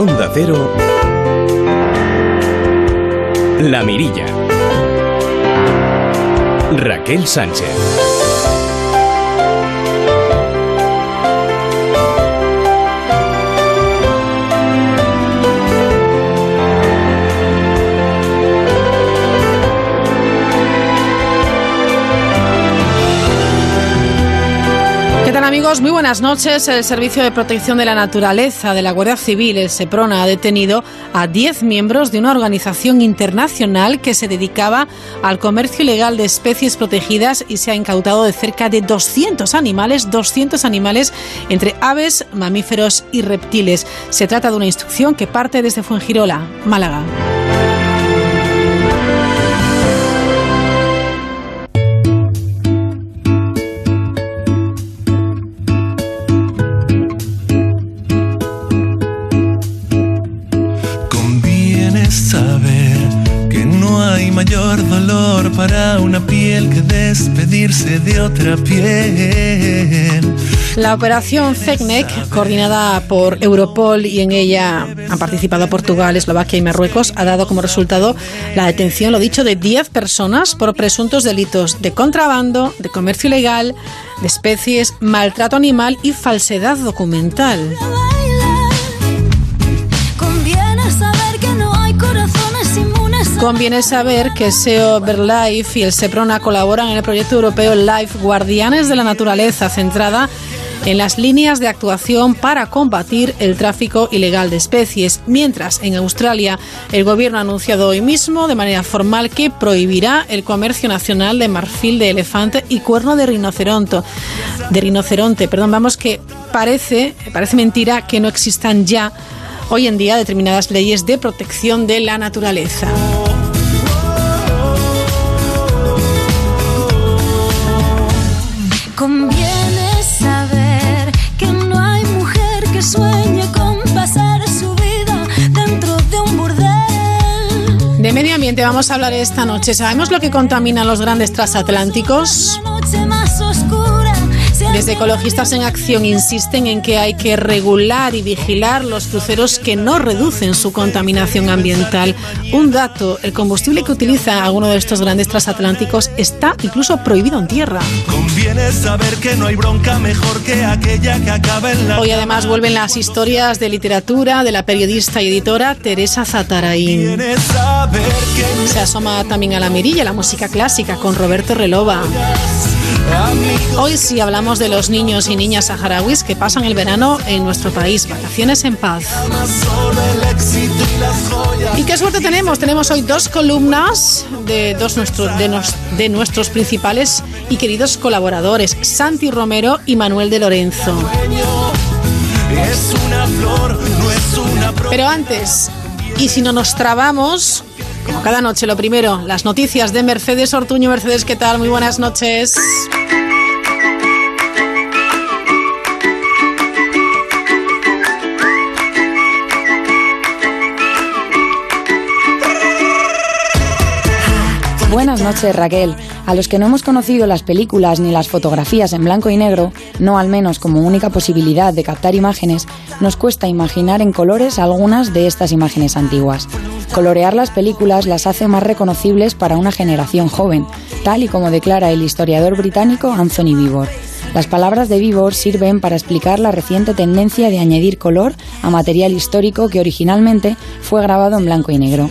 Onda Cero, La Mirilla. Raquel Sánchez. Muy buenas noches. El Servicio de Protección de la Naturaleza de la Guardia Civil, el SEPRONA, ha detenido a 10 miembros de una organización internacional que se dedicaba al comercio ilegal de especies protegidas y se ha incautado de cerca de 200 animales, 200 animales entre aves, mamíferos y reptiles. Se trata de una instrucción que parte desde Fuengirola, Málaga. Que despedirse de otra piel. La operación CECNEC, coordinada por Europol y en ella han participado Portugal, Eslovaquia y Marruecos, ha dado como resultado la detención, lo dicho, de 10 personas por presuntos delitos de contrabando, de comercio ilegal, de especies, maltrato animal y falsedad documental. Conviene saber que SEO Verlife y el SEPRONA colaboran en el proyecto europeo Life Guardianes de la Naturaleza, centrada en las líneas de actuación para combatir el tráfico ilegal de especies, mientras en Australia el gobierno ha anunciado hoy mismo de manera formal que prohibirá el comercio nacional de marfil de elefante y cuerno de rinoceronte. De rinoceronte, perdón, vamos que parece, parece mentira que no existan ya hoy en día determinadas leyes de protección de la naturaleza. Conviene saber que no hay mujer que sueñe con pasar su vida dentro de un burdel. De medio ambiente vamos a hablar esta noche. ¿Sabemos lo que contaminan los grandes transatlánticos? Desde Ecologistas en Acción insisten en que hay que regular y vigilar los cruceros que no reducen su contaminación ambiental. Un dato, el combustible que utiliza alguno de estos grandes transatlánticos está incluso prohibido en tierra. Hoy además vuelven las historias de literatura de la periodista y editora Teresa Zatarain. Se asoma también a la mirilla la música clásica con Roberto Relova. Hoy sí hablamos de los niños y niñas saharauis que pasan el verano en nuestro país, vacaciones en paz. ¿Y qué suerte tenemos? Tenemos hoy dos columnas de dos de, nuestros principales y queridos colaboradores, Santi Romero y Manuel de Lorenzo. Pero antes, y si no nos trabamos, como cada noche, lo primero, las noticias de Mercedes Ortuño. Mercedes, ¿qué tal? Muy buenas noches. Buenas noches, Raquel. A los que no hemos conocido las películas ni las fotografías en blanco y negro, no al menos como única posibilidad de captar imágenes, nos cuesta imaginar en colores algunas de estas imágenes antiguas. Colorear las películas las hace más reconocibles para una generación joven, tal y como declara el historiador británico Anthony Vivor. Las palabras de Vivor sirven para explicar la reciente tendencia de añadir color a material histórico que originalmente fue grabado en blanco y negro.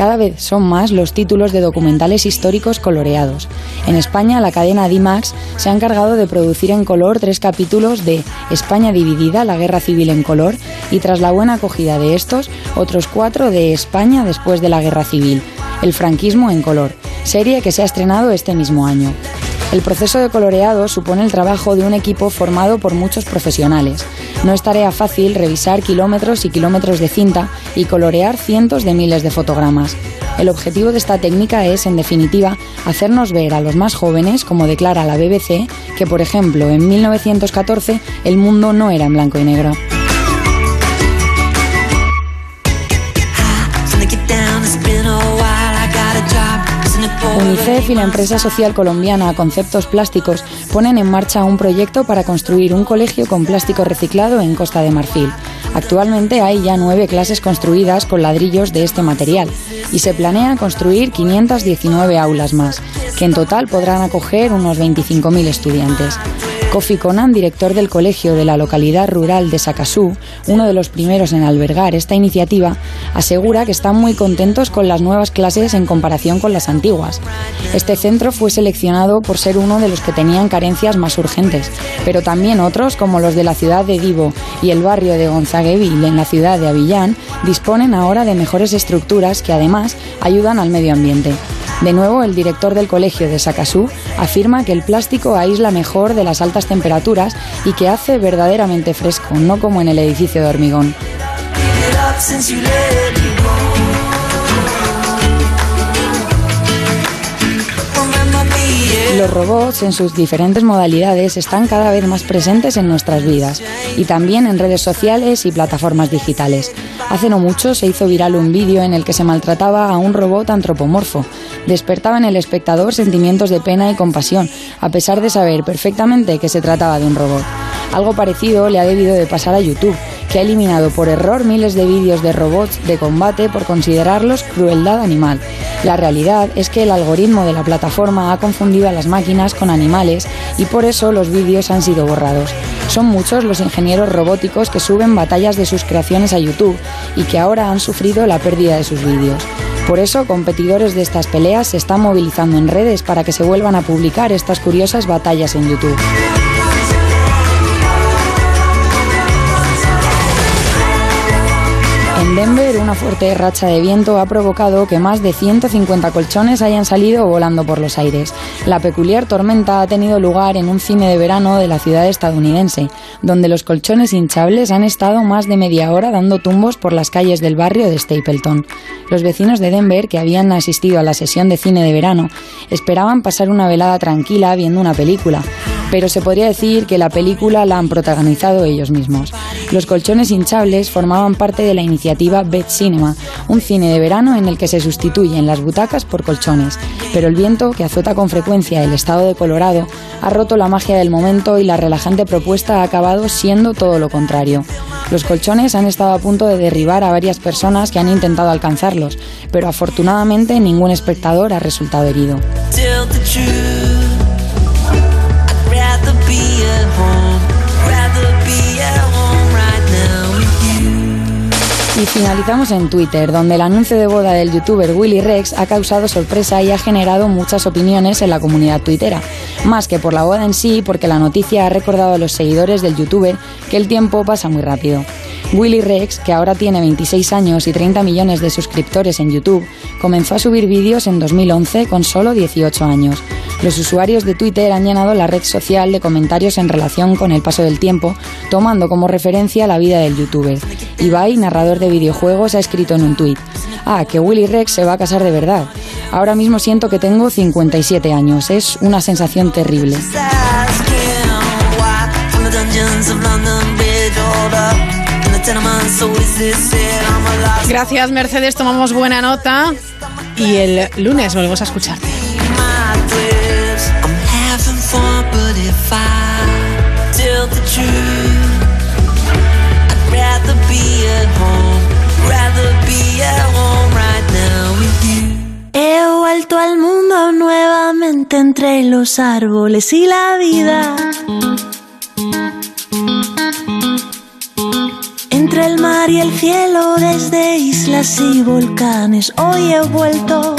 Cada vez son más los títulos de documentales históricos coloreados. En España, la cadena DIMAX se ha encargado de producir en color tres capítulos de España dividida, la guerra civil en color, y tras la buena acogida de estos, otros cuatro de España después de la guerra civil, el franquismo en color, serie que se ha estrenado este mismo año. El proceso de coloreado supone el trabajo de un equipo formado por muchos profesionales. No es tarea fácil revisar kilómetros y kilómetros de cinta y colorear cientos de miles de fotogramas. El objetivo de esta técnica es, en definitiva, hacernos ver a los más jóvenes, como declara la BBC, que, por ejemplo, en 1914 el mundo no era en blanco y negro. UNICEF y la empresa social colombiana Conceptos Plásticos ponen en marcha un proyecto para construir un colegio con plástico reciclado en Costa de Marfil. Actualmente hay ya nueve clases construidas con ladrillos de este material y se planea construir 519 aulas más, que en total podrán acoger unos 25.000 estudiantes. Kofi Conan, director del colegio de la localidad rural de Sakasú, uno de los primeros en albergar esta iniciativa, asegura que están muy contentos con las nuevas clases en comparación con las antiguas. Este centro fue seleccionado por ser uno de los que tenían carencias más urgentes, pero también otros, como los de la ciudad de Divo y el barrio de Gonzagueville en la ciudad de Avillán, disponen ahora de mejores estructuras que además ayudan al medio ambiente. De nuevo, el director del colegio de Sakasú afirma que el plástico aísla mejor de las altas temperaturas y que hace verdaderamente fresco, no como en el edificio de hormigón. Los robots en sus diferentes modalidades están cada vez más presentes en nuestras vidas y también en redes sociales y plataformas digitales. Hace no mucho se hizo viral un vídeo en el que se maltrataba a un robot antropomorfo. Despertaba en el espectador sentimientos de pena y compasión, a pesar de saber perfectamente que se trataba de un robot. Algo parecido le ha debido de pasar a YouTube, que ha eliminado por error miles de vídeos de robots de combate por considerarlos crueldad animal. La realidad es que el algoritmo de la plataforma ha confundido a las máquinas con animales y por eso los vídeos han sido borrados. Son muchos los ingenieros robóticos que suben batallas de sus creaciones a YouTube y que ahora han sufrido la pérdida de sus vídeos. Por eso, competidores de estas peleas se están movilizando en redes para que se vuelvan a publicar estas curiosas batallas en YouTube. Denver, una fuerte racha de viento ha provocado que más de 150 colchones hayan salido volando por los aires. La peculiar tormenta ha tenido lugar en un cine de verano de la ciudad estadounidense, donde los colchones hinchables han estado más de media hora dando tumbos por las calles del barrio de Stapleton. Los vecinos de Denver, que habían asistido a la sesión de cine de verano, esperaban pasar una velada tranquila viendo una película, pero se podría decir que la película la han protagonizado ellos mismos. Los colchones hinchables formaban parte de la iniciativa Cinema, un cine de verano en el que se sustituyen las butacas por colchones, pero el viento que azota con frecuencia el estado de Colorado ha roto la magia del momento y la relajante propuesta ha acabado siendo todo lo contrario. Los colchones han estado a punto de derribar a varias personas que han intentado alcanzarlos, pero afortunadamente ningún espectador ha resultado herido. Y finalizamos en Twitter, donde el anuncio de boda del youtuber Willy Rex ha causado sorpresa y ha generado muchas opiniones en la comunidad twittera. Más que por la boda en sí, porque la noticia ha recordado a los seguidores del youtuber que el tiempo pasa muy rápido. Willy Rex, que ahora tiene 26 años y 30 millones de suscriptores en YouTube, comenzó a subir vídeos en 2011 con solo 18 años. Los usuarios de Twitter han llenado la red social de comentarios en relación con el paso del tiempo, tomando como referencia la vida del youtuber. Ibai, narrador de videojuegos, ha escrito en un tuit, ah, que Willy Rex se va a casar de verdad. Ahora mismo siento que tengo 57 años, es una sensación terrible. Gracias Mercedes, tomamos buena nota y el lunes volvemos a escucharte. He vuelto al mundo nuevamente entre los árboles y la vida. El mar y el cielo, desde islas y volcanes, hoy he vuelto.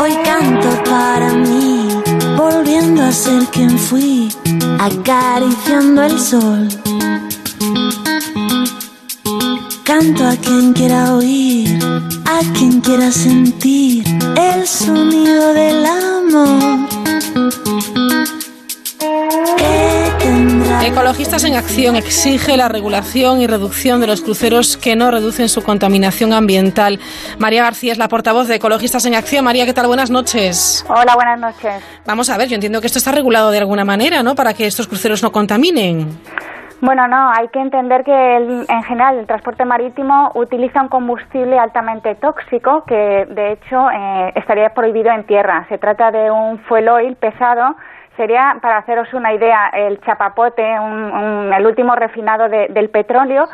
Hoy canto para mí, volviendo a ser quien fui, acariciando el sol. Canto a quien quiera oír, a quien quiera sentir el sonido del amor. Ecologistas en Acción exige la regulación y reducción de los cruceros que no reducen su contaminación ambiental. María García es la portavoz de Ecologistas en Acción. María, ¿qué tal? Buenas noches. Hola, buenas noches. Vamos a ver, yo entiendo que esto está regulado de alguna manera, ¿no? Para que estos cruceros no contaminen. Bueno, no, hay que entender que el- en general el transporte marítimo utiliza un combustible altamente tóxico que de hecho eh, estaría prohibido en tierra. Se trata de un fuel oil pesado sería, para haceros una idea, el chapapote, el último refinado del petróleo,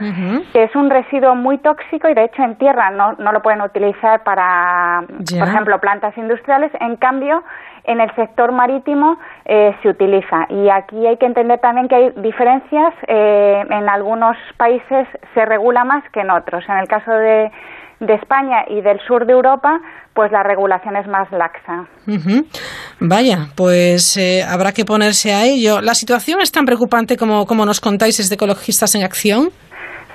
que es un residuo muy tóxico y de hecho en tierra no, no lo pueden utilizar para, por ejemplo, plantas industriales. En cambio, en el sector marítimo eh, se utiliza. Y aquí hay que entender también que hay diferencias. Eh, en algunos países se regula más que en otros. En el caso de, de España y del sur de Europa, pues la regulación es más laxa. Vaya, pues eh, habrá que ponerse a ello. ¿La situación es tan preocupante como, como nos contáis desde Ecologistas en Acción?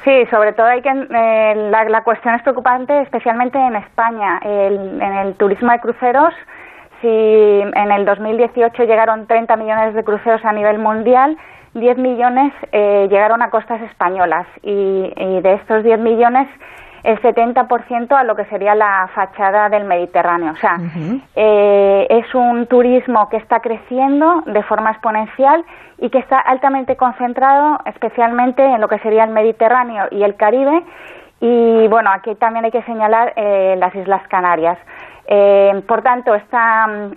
Sí, sobre todo hay que la, la, cuestión es preocupante, especialmente en España. en el turismo de cruceros si en el 2018 llegaron 30 millones de cruceros a nivel mundial, 10 millones eh, llegaron a costas españolas y, de estos 10 millones el 70% a lo que sería la fachada del Mediterráneo. O sea, eh, es un turismo que está creciendo de forma exponencial y que está altamente concentrado especialmente en lo que sería el Mediterráneo y el Caribe. Y bueno, aquí también hay que señalar eh, las Islas Canarias. Eh, por tanto,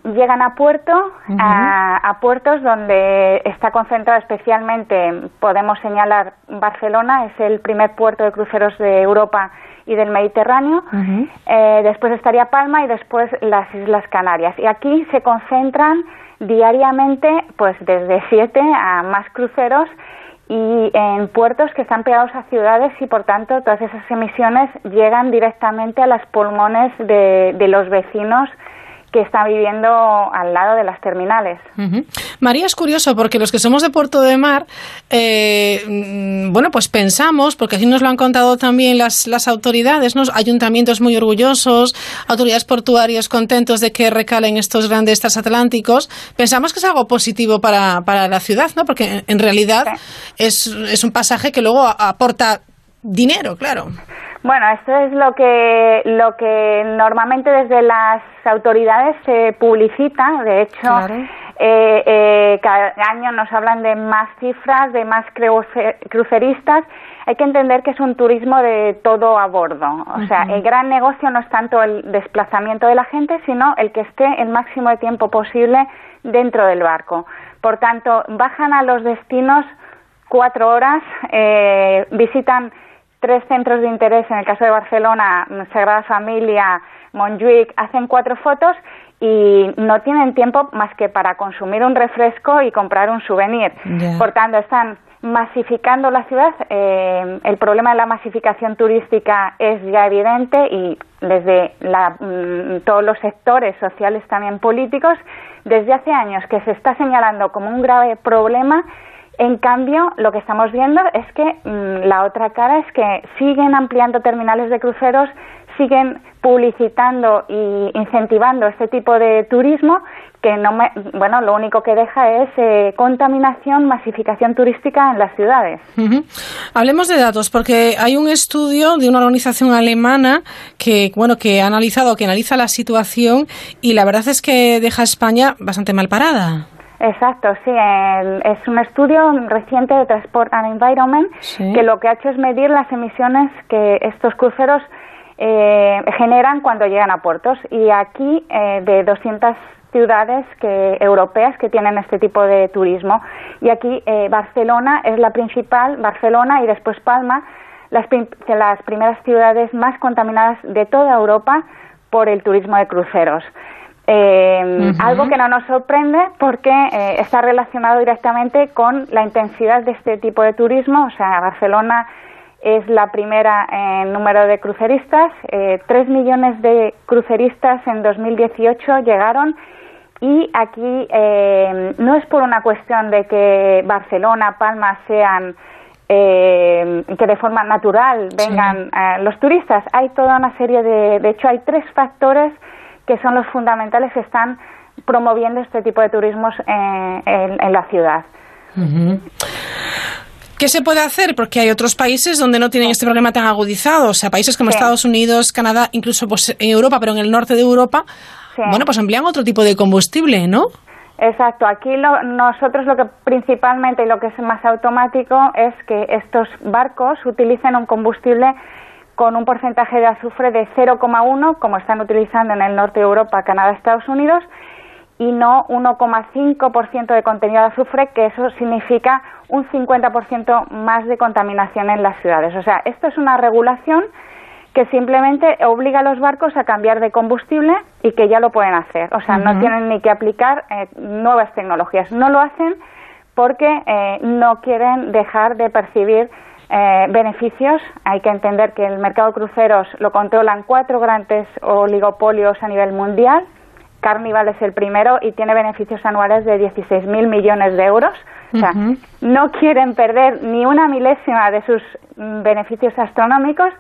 llegan a puerto, a, puertos donde está concentrado especialmente, podemos señalar Barcelona, es el primer puerto de cruceros de Europa y del Mediterráneo. Eh, después estaría Palma y después las Islas Canarias. Y aquí se concentran diariamente, pues desde siete a más cruceros y en puertos que están pegados a ciudades y por tanto todas esas emisiones llegan directamente a los pulmones de, de los vecinos que está viviendo al lado de las terminales. María, es curioso porque los que somos de Puerto de Mar, eh, mm, bueno, pues pensamos, porque así nos lo han contado también las, las autoridades, ¿no? ayuntamientos muy orgullosos, autoridades portuarias contentos de que recalen estos grandes transatlánticos, pensamos que es algo positivo para, para la ciudad, ¿no? Porque en, realidad es, es un pasaje que luego aporta dinero, claro. Bueno, esto es lo que, lo que normalmente desde las autoridades se publicita. De hecho, eh, eh, cada año nos hablan de más cifras, de más cruceristas. Hay que entender que es un turismo de todo a bordo. O sea, el gran negocio no es tanto el desplazamiento de la gente, sino el que esté el máximo de tiempo posible dentro del barco. Por tanto, bajan a los destinos cuatro horas, eh, visitan tres centros de interés, en el caso de Barcelona, Sagrada Familia, Montjuic, hacen cuatro fotos y no tienen tiempo más que para consumir un refresco y comprar un souvenir. Por tanto, están masificando la ciudad. Eh, el problema de la masificación turística es ya evidente y desde mm, todos los sectores sociales, también políticos, desde hace años que se está señalando como un grave problema en cambio, lo que estamos viendo es que mm, la otra cara es que siguen ampliando terminales de cruceros, siguen publicitando y incentivando este tipo de turismo que no bueno lo único que deja es eh, contaminación masificación turística en las ciudades. Hablemos de datos porque hay un estudio de una organización alemana que bueno que ha analizado que analiza la situación y la verdad es que deja a España bastante mal parada Exacto, sí. es un estudio reciente de Transport and Environment que lo que ha hecho es medir las emisiones que estos cruceros eh, generan cuando llegan a puertos. Y aquí, eh, de 200 ciudades que, europeas que tienen este tipo de turismo. Y aquí eh, Barcelona es la principal, Barcelona y después Palma, las, las primeras ciudades más contaminadas de toda Europa por el turismo de cruceros. Eh, algo que no nos sorprende porque eh, está relacionado directamente con la intensidad de este tipo de turismo. O sea, Barcelona es la primera en número de cruceristas. Eh, tres millones de cruceristas en 2018 llegaron. Y aquí no es por una cuestión de que Barcelona, Palma sean que de forma natural vengan los turistas. Hay toda una serie de, de hecho, hay tres factores que son los fundamentales que están promoviendo este tipo de turismos en, en, la ciudad. ¿Qué se puede hacer? Porque hay otros países donde no tienen este problema tan agudizado, o sea, países como Estados Unidos, Canadá, incluso pues en Europa, pero en el norte de Europa, bueno, pues emplean otro tipo de combustible, ¿no? Exacto. Aquí nosotros lo que principalmente y lo que es más automático es que estos barcos utilicen un combustible con un porcentaje de azufre de 0,1, como están utilizando en el norte de Europa, Canadá, Estados Unidos, y no 1,5% de contenido de azufre, que eso significa un 50% más de contaminación en las ciudades. O sea, esto es una regulación que simplemente obliga a los barcos a cambiar de combustible y que ya lo pueden hacer. O sea, no tienen ni que aplicar eh, nuevas tecnologías. No lo hacen porque eh, no quieren dejar de percibir eh, beneficios. Hay que entender que el mercado de cruceros lo controlan cuatro grandes oligopolios a nivel mundial. Carnival es el primero y tiene beneficios anuales de 16.000 millones de euros. O sea, no quieren perder ni una milésima de sus mm, beneficios astronómicos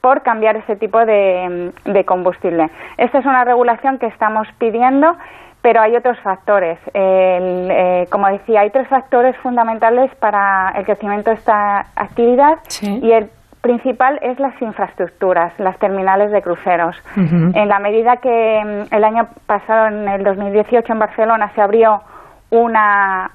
por cambiar ese tipo de, de combustible. Esta es una regulación que estamos pidiendo pero hay otros factores. Eh, como decía, hay tres factores fundamentales para el crecimiento de esta actividad y el principal es las infraestructuras, las terminales de cruceros. En la medida que mm, el año pasado, en el 2018, en Barcelona se abrió una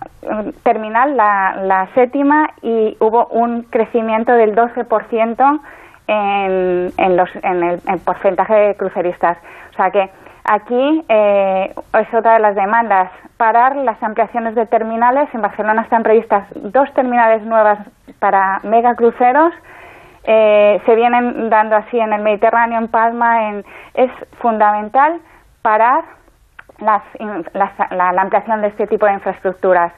terminal, la, séptima, y hubo un crecimiento del 12% en, en, los, en el porcentaje de cruceristas. O sea que Aquí eh, es otra de las demandas, parar las ampliaciones de terminales. En Barcelona están previstas dos terminales nuevas para megacruceros. Eh, se vienen dando así en el Mediterráneo, en Palma. En, es fundamental parar la, ampliación de este tipo de infraestructuras.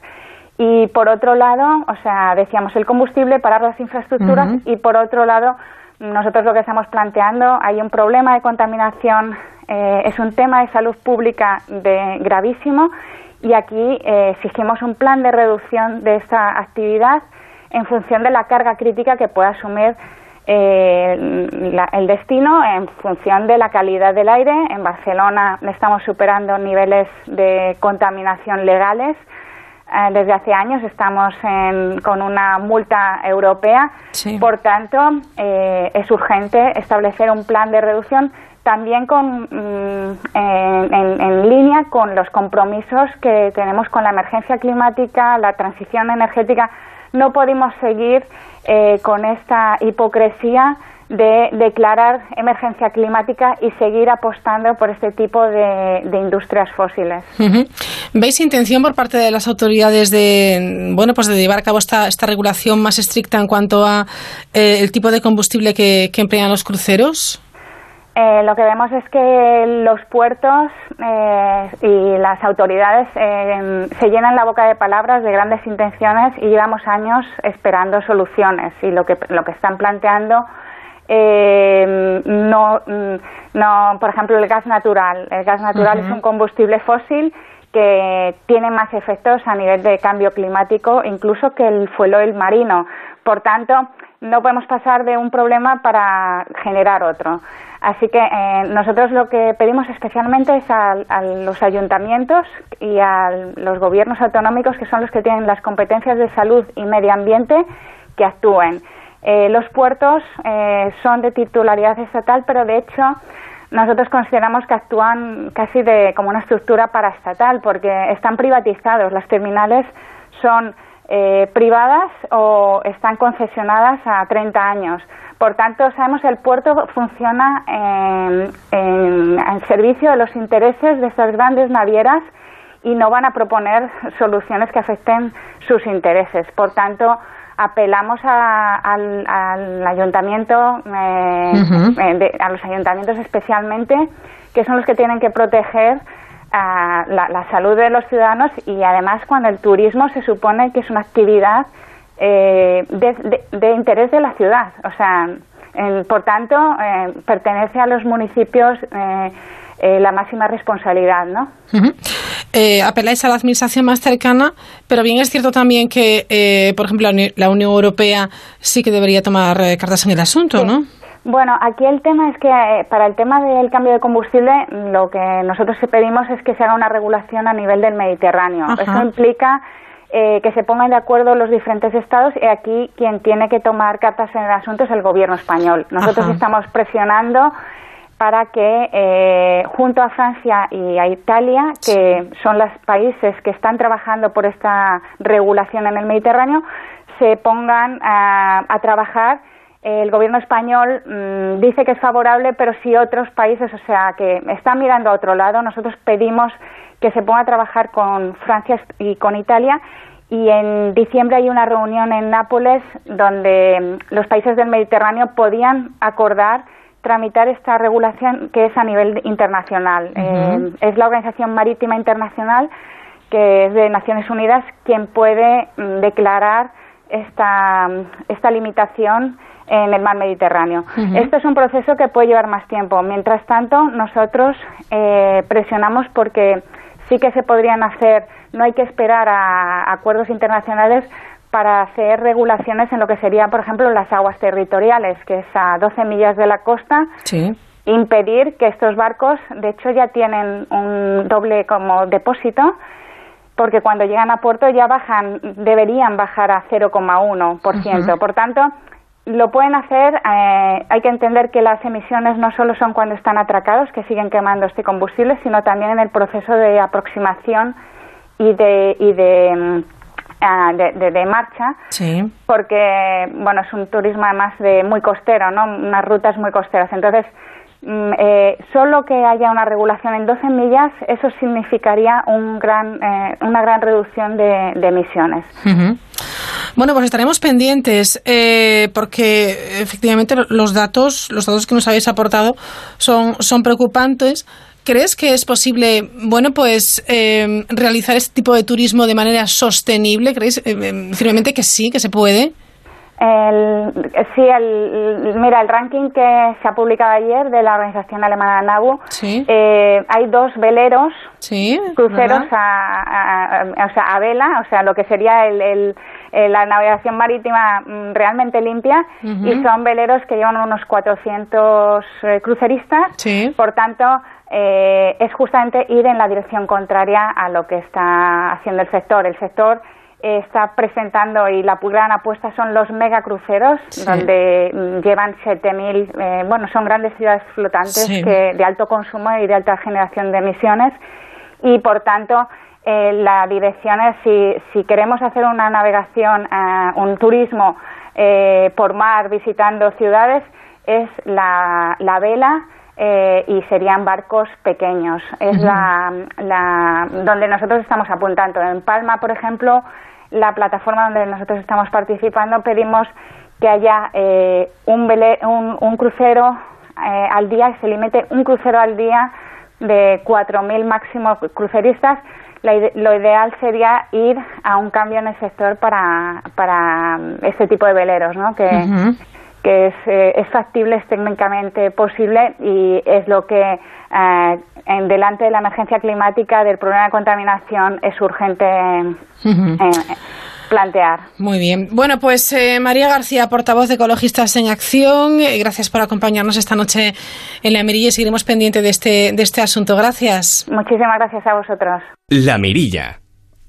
Y por otro lado, o sea, decíamos el combustible, parar las infraestructuras y por otro lado, nosotros lo que estamos planteando, hay un problema de contaminación eh, es un tema de salud pública de, gravísimo y aquí eh, exigimos un plan de reducción de esta actividad en función de la carga crítica que pueda asumir eh, el destino en función de la calidad del aire. En Barcelona estamos superando niveles de contaminación legales. Desde hace años estamos con una multa europea. Por tanto, es urgente establecer un plan de reducción también con, mm, en, línea con los compromisos que tenemos con la emergencia climática, la transición energética. No podemos seguir eh, con esta hipocresía de declarar emergencia climática y seguir apostando por este tipo de, industrias fósiles. ¿Veis intención por parte de las autoridades de bueno pues de llevar a cabo esta, esta regulación más estricta en cuanto a eh, el tipo de combustible que emplean los cruceros? Eh, lo que vemos es que los puertos eh, y las autoridades eh, se llenan la boca de palabras de grandes intenciones y llevamos años esperando soluciones y lo que lo que están planteando no no por ejemplo el gas natural el gas natural es un combustible fósil que tiene más efectos a nivel de cambio climático incluso que el fuel marino por tanto no podemos pasar de un problema para generar otro. Así que eh, nosotros lo que pedimos especialmente es a, los ayuntamientos y a los gobiernos autonómicos, que son los que tienen las competencias de salud y medio ambiente, que actúen. Eh, los puertos eh, son de titularidad estatal, pero de hecho nosotros consideramos que actúan casi de, como una estructura paraestatal, porque están privatizados. Las terminales son privadas o están concesionadas a 30 años. Por tanto, sabemos el puerto funciona en, servicio de los intereses de estas grandes navieras y no van a proponer soluciones que afecten sus intereses. Por tanto, apelamos al, ayuntamiento, eh, eh, a los ayuntamientos especialmente, que son los que tienen que proteger la, salud de los ciudadanos y además cuando el turismo se supone que es una actividad eh, de, interés de la ciudad. O sea, por tanto, eh, pertenece a los municipios eh, la máxima responsabilidad, ¿no? apeláis a la administración más cercana, pero bien es cierto también que, por ejemplo, la Unión Europea sí que debería tomar cartas en el asunto, ¿no? Bueno, aquí el tema es que para el tema del cambio de combustible, lo que nosotros pedimos es que se haga una regulación a nivel del Mediterráneo. Eso implica eh, que se pongan de acuerdo los diferentes estados y aquí quien tiene que tomar cartas en el asunto es el gobierno español. Nosotros estamos presionando para que eh, junto a Francia y a Italia, que son los países que están trabajando por esta regulación en el Mediterráneo, se pongan a, trabajar. El gobierno español mm, dice que es favorable, pero si otros países, o sea, que están mirando a otro lado, nosotros pedimos que se ponga a trabajar con Francia y con Italia. Y en diciembre hay una reunión en Nápoles donde mm, los países del Mediterráneo podían acordar tramitar esta regulación que es a nivel internacional. Eh, es la Organización Marítima Internacional, que es de Naciones Unidas, quien puede mm, declarar esta, esta limitación en el mar Mediterráneo. Esto es un proceso que puede llevar más tiempo. Mientras tanto, nosotros eh, presionamos porque sí que se podrían hacer, no hay que esperar a acuerdos internacionales para hacer regulaciones en lo que sería, por ejemplo, las aguas territoriales, que es a 12 millas de la costa. Impedir que estos barcos, de hecho, ya tienen un doble como depósito, porque cuando llegan a puerto ya bajan, deberían bajar a 0,1%. Por tanto, lo pueden hacer, eh, hay que entender que las emisiones no solo son cuando están atracados, que siguen quemando este combustible, sino también en el proceso de aproximación y de, y de, ah, de, marcha, sí. porque bueno es un turismo además de muy costero, ¿no? unas rutas muy costeras. Entonces, mm, eh, solo que haya una regulación en 12 millas, eso significaría un gran, eh, una gran reducción de, emisiones. Bueno, pues estaremos pendientes eh, porque efectivamente los datos, los datos que nos habéis aportado son, son preocupantes. ¿Crees que es posible, bueno, pues eh, realizar este tipo de turismo de manera sostenible? ¿Crees eh, firmemente que sí, que se puede? El, sí, el, mira, el ranking que se ha publicado ayer de la organización alemana NABU, eh, hay dos veleros, cruceros a, o sea, a vela, o sea, lo que sería el, la navegación marítima mm, realmente limpia, y son veleros que llevan unos 400 eh, cruceristas, por tanto, eh, es justamente ir en la dirección contraria a lo que está haciendo el sector. El sector está presentando y la gran apuesta son los megacruceros, donde mm, llevan 7.000, eh, bueno, son grandes ciudades flotantes que, de alto consumo y de alta generación de emisiones. Y por tanto eh, la dirección es si, si queremos hacer una navegación, eh, un turismo eh, por mar visitando ciudades, es la, la vela eh, y serían barcos pequeños. Es la, la, donde nosotros estamos apuntando. En Palma, por ejemplo, la plataforma donde nosotros estamos participando, pedimos que haya eh, un, un, un, crucero eh, al día, que se limite un crucero al día de 4.000 máximos cruceristas. lo ideal sería ir a un cambio en el sector para, para este tipo de veleros, ¿no? Que, que es, eh, es factible, es técnicamente posible y es lo que eh, en delante de la emergencia climática, del problema de contaminación, es urgente eh, plantear. Muy bien. Bueno, pues María García, portavoz de Ecologistas en Acción, gracias por acompañarnos esta noche en La Mirilla y seguiremos pendiente de este, de este asunto. Gracias. Muchísimas gracias a vosotros. La Mirilla,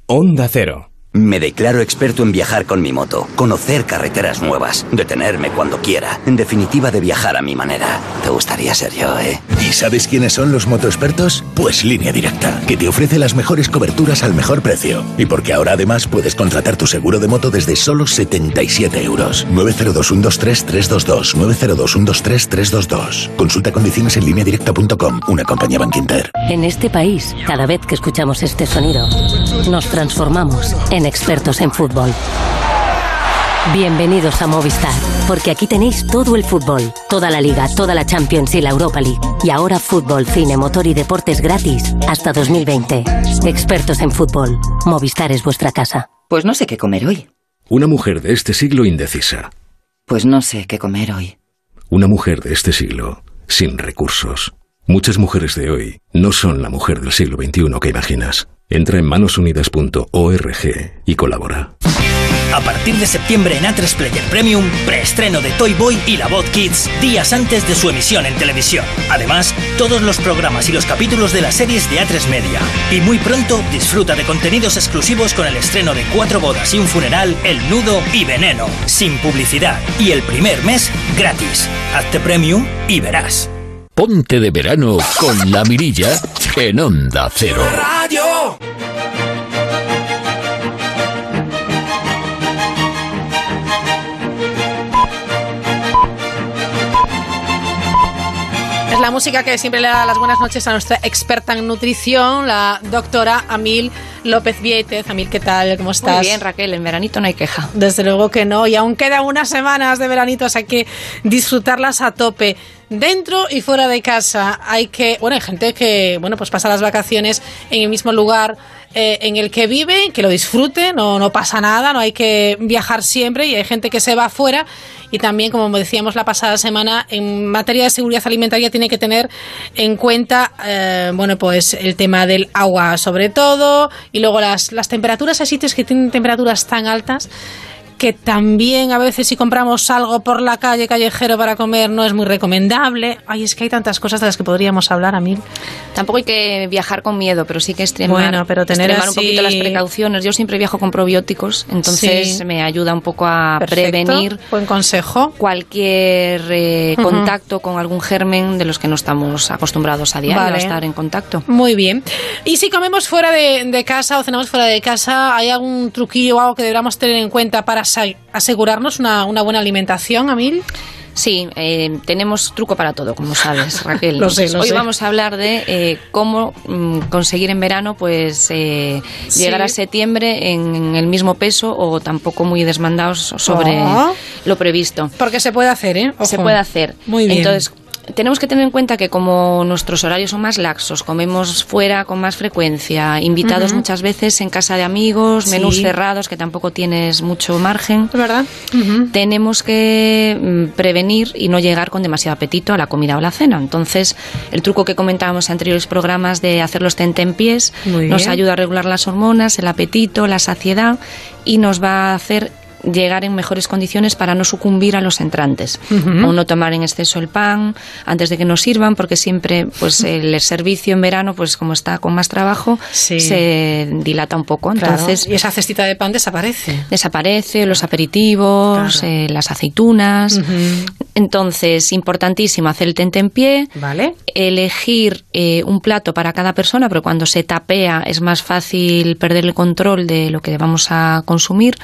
Onda Cero. Me declaro experto en viajar con mi moto, conocer carreteras nuevas, detenerme cuando quiera, en definitiva de viajar a mi manera. Te gustaría ser yo, ¿eh? ¿Y sabes quiénes son los motoexpertos? Pues Línea Directa, que te ofrece las mejores coberturas al mejor precio. Y porque ahora además puedes contratar tu seguro de moto desde solo 77 euros. 902-123-322, 902-123-322. Consulta condiciones en lineadirecta.com, una compañía Bankinter. En este país, cada vez que escuchamos este sonido, nos transformamos en expertos en fútbol. Bienvenidos a Movistar, porque aquí tenéis todo el fútbol, toda la liga, toda la Champions y la Europa League. Y ahora fútbol, cine, motor y deportes gratis hasta 2020. Expertos en fútbol. Movistar es vuestra casa. Pues no sé qué comer hoy. Una mujer de este siglo indecisa. Pues no sé qué comer hoy. Una mujer de este siglo sin recursos. Muchas mujeres de hoy no son la mujer del siglo XXI que imaginas. Entra en manosunidas.org y colabora. A partir de septiembre en A3 Player Premium, preestreno de Toy Boy y La Voz Kids días antes de su emisión en televisión. Además, todos los programas y los capítulos de las series de A3 Media. Y muy pronto disfruta de contenidos exclusivos con el estreno de Cuatro bodas y un funeral, El Nudo y Veneno, sin publicidad. Y el primer mes gratis. Hazte Premium y verás. Ponte de verano con la mirilla en Onda Cero. Es la música que siempre le da las buenas noches a nuestra experta en nutrición, la doctora Amil López Vietez. Amil, ¿qué tal? ¿Cómo estás? Muy bien, Raquel, en veranito no hay queja. Desde luego que no, y aún quedan unas semanas de veranitos, hay que disfrutarlas a tope. Dentro y fuera de casa hay que, bueno, hay gente que, bueno, pues pasa las vacaciones en el mismo lugar eh, en el que vive, que lo disfrute, no, no pasa nada, no hay que viajar siempre y hay gente que se va afuera. Y también, como decíamos la pasada semana, en materia de seguridad alimentaria tiene que tener en cuenta, eh, bueno, pues el tema del agua sobre todo y luego las, las temperaturas, hay sitios que tienen temperaturas tan altas que también a veces si compramos algo por la calle callejero para comer no es muy recomendable. Ay, es que hay tantas cosas de las que podríamos hablar a mí. Tampoco hay que viajar con miedo, pero sí que extremar, bueno, pero tener extremar un poquito las precauciones. Yo siempre viajo con probióticos, entonces Sí. me ayuda un poco a Perfecto. prevenir Buen consejo. cualquier eh, Ujú. contacto con algún germen de los que no estamos acostumbrados a diario Vale. a estar en contacto. Muy bien. Y si comemos fuera de, de casa o cenamos fuera de casa, ¿hay algún truquillo o algo que deberíamos tener en cuenta para asegurarnos una, una buena alimentación, Amil? Sí, eh, tenemos truco para todo, como sabes, Raquel. Lo sé, lo Hoy sé. vamos a hablar de eh, cómo mm, conseguir en verano, pues, eh, Sí. llegar a septiembre en, en el mismo peso o tampoco muy desmandados sobre Oh. lo previsto. Porque se puede hacer, ¿eh? Se puede hacer. Muy bien. Entonces, tenemos que tener en cuenta que como nuestros horarios son más laxos, comemos fuera con más frecuencia, invitados muchas veces en casa de amigos, Sí. menús cerrados que tampoco tienes mucho margen. ¿Es verdad? Tenemos que mm, prevenir y no llegar con demasiado apetito a la comida o la cena. Entonces, el truco que comentábamos en anteriores programas de hacer los tentempiés nos ayuda a regular las hormonas, el apetito, la saciedad y nos va a hacer llegar en mejores condiciones para no sucumbir a los entrantes Ujú. o no tomar en exceso el pan antes de que nos sirvan porque siempre pues el servicio en verano pues como está con más trabajo Sí. se dilata un poco Claro. entonces Y esa cestita de pan desaparece. desaparece, los aperitivos, eh, las aceitunas. Entonces, importantísimo hacer el tentempié, Vale. elegir eh, un plato para cada persona, pero cuando se tapea es más fácil perder el control de lo que vamos a consumir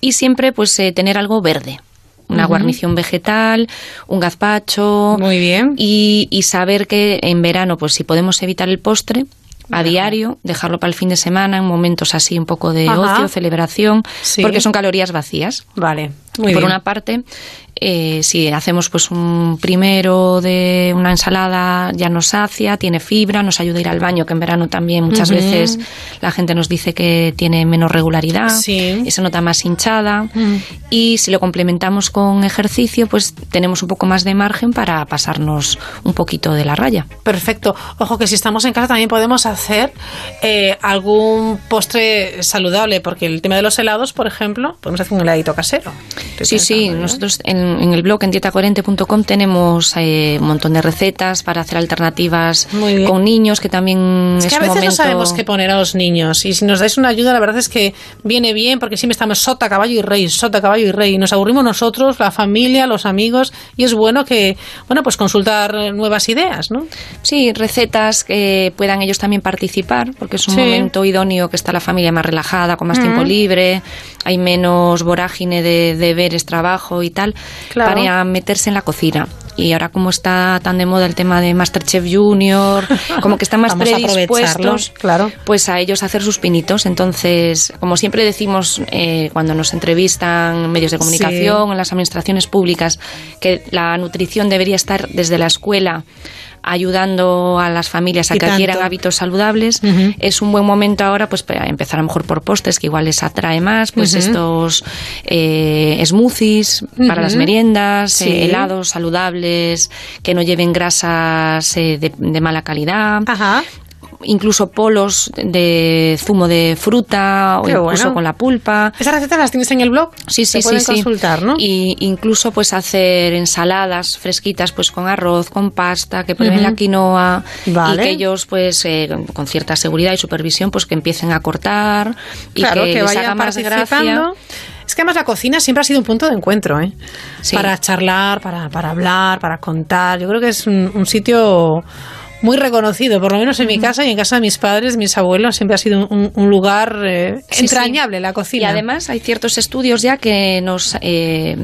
y siempre pues eh, tener algo verde. Una guarnición vegetal, un gazpacho. Muy bien. Y, y saber que en verano, pues si podemos evitar el postre, a diario, dejarlo para el fin de semana, en momentos así un poco de Ajá. ocio, celebración, Sí. porque son calorías vacías. Vale. Muy Por bien. una parte, eh, si hacemos pues un primero de una ensalada, ya nos sacia, tiene fibra, nos ayuda a ir al baño, que en verano también muchas veces la gente nos dice que tiene menos regularidad Sí. y se nota más hinchada. Y si lo complementamos con ejercicio, pues tenemos un poco más de margen para pasarnos un poquito de la raya. Perfecto. Ojo que si estamos en casa también podemos hacer eh, algún postre saludable, porque el tema de los helados, por ejemplo, podemos hacer un heladito casero. Sí, sí, ¿eh? nosotros en, en el blog en dietacoherente.com tenemos eh, un montón de recetas para hacer alternativas con niños que también Es es, que a veces no momento... sabemos qué poner a los niños y si nos dais una ayuda la verdad es que viene bien porque siempre estamos sota, caballo y rey, sota, caballo y rey y nos aburrimos nosotros, la familia, los amigos y es bueno que, bueno, pues consultar nuevas ideas, ¿no? Sí, recetas que puedan ellos también participar, porque es un Sí. momento idóneo que está la familia más relajada, con más tiempo libre, hay menos vorágine de deberes, trabajo y tal, Claro. para meterse en la cocina. Y ahora como está tan de moda el tema de Masterchef Junior, como que están más predispuestos claro. pues a ellos hacer sus pinitos. Entonces, como siempre decimos eh, cuando nos entrevistan en medios de comunicación, en las administraciones públicas, que la nutrición debería estar desde la escuela ayudando a las familias a que tanto. adquieran hábitos saludables. Es un buen momento ahora pues para empezar a lo mejor por postres que igual les atrae más, pues estos eh, smoothies para las meriendas, Sí. eh, helados saludables que no lleven grasas eh, de, de mala calidad. Incluso polos de zumo de fruta o incluso bueno. con la pulpa. ¿Esas recetas las tienes en el blog? Sí, sí, Se pueden sí, sí. consultar, ¿no? Y incluso pues hacer ensaladas fresquitas pues con arroz, con pasta, que prueben la quinoa Vale. y que ellos pues eh, con- cierta seguridad y supervisión pues que empiecen a cortar y claro, que, que, les haga más gracia. Es que además la cocina siempre ha sido un punto de encuentro, ¿eh? Para charlar, para, para hablar, para contar. Yo creo que es un, un sitio muy reconocido, por lo menos en mi casa y en casa de mis padres, mis abuelos, siempre ha sido un, un lugar eh, Sí, entrañable sí. la cocina. Y además hay ciertos estudios ya que nos eh,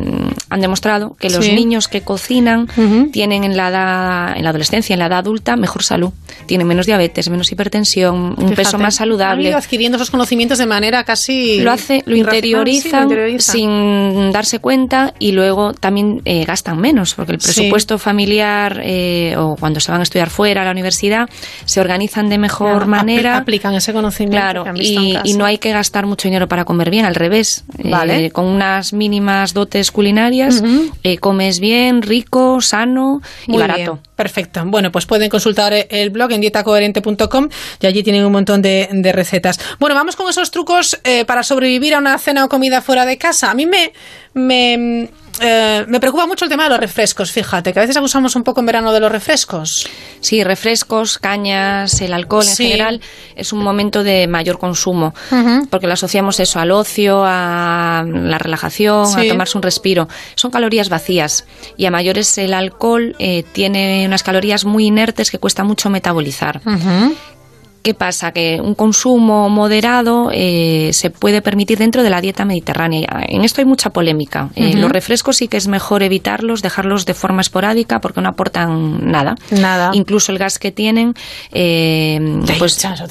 han demostrado que los Sí. niños que cocinan tienen en la edad, en la adolescencia, en la edad adulta, mejor salud. Tienen menos diabetes, menos hipertensión, un Fíjate, peso más Han saludable. ido adquiriendo esos conocimientos de manera casi... Lo hace, lo irracional, interioriza, sin darse cuenta y luego también eh, gastan menos, porque el presupuesto familiar eh, o cuando se van a estudiar fuera la universidad se organizan de mejor Claro, manera. aplican ese conocimiento Claro, que han visto en y, casa. y no hay que gastar mucho dinero para comer bien, al revés. Vale. Eh, con unas mínimas dotes culinarias, eh, comes bien, rico, sano y barato. bien, perfecto. Bueno, pues pueden consultar el blog en dietacoherente.com y allí tienen un montón de, de recetas. Bueno, vamos con esos trucos eh, para sobrevivir a una cena o comida fuera de casa. A mí me, me, eh, me preocupa mucho el tema de los refrescos, fíjate, que a veces abusamos un poco en verano de los refrescos. Sí, refrescos, cañas, el alcohol en Sí. general es un momento de mayor consumo, porque lo asociamos eso al ocio, a la relajación, Sí. a tomarse un respiro. Son calorías vacías y a mayores el alcohol eh, tiene unas calorías muy inertes que cuesta mucho metabolizar. ¿Qué pasa? Que un consumo moderado eh, se puede permitir dentro de la dieta mediterránea. En esto hay mucha polémica. Eh. Los refrescos sí que es mejor evitarlos, dejarlos de forma esporádica porque no aportan nada. Nada. Incluso el gas que tienen, eh, pues hinchas,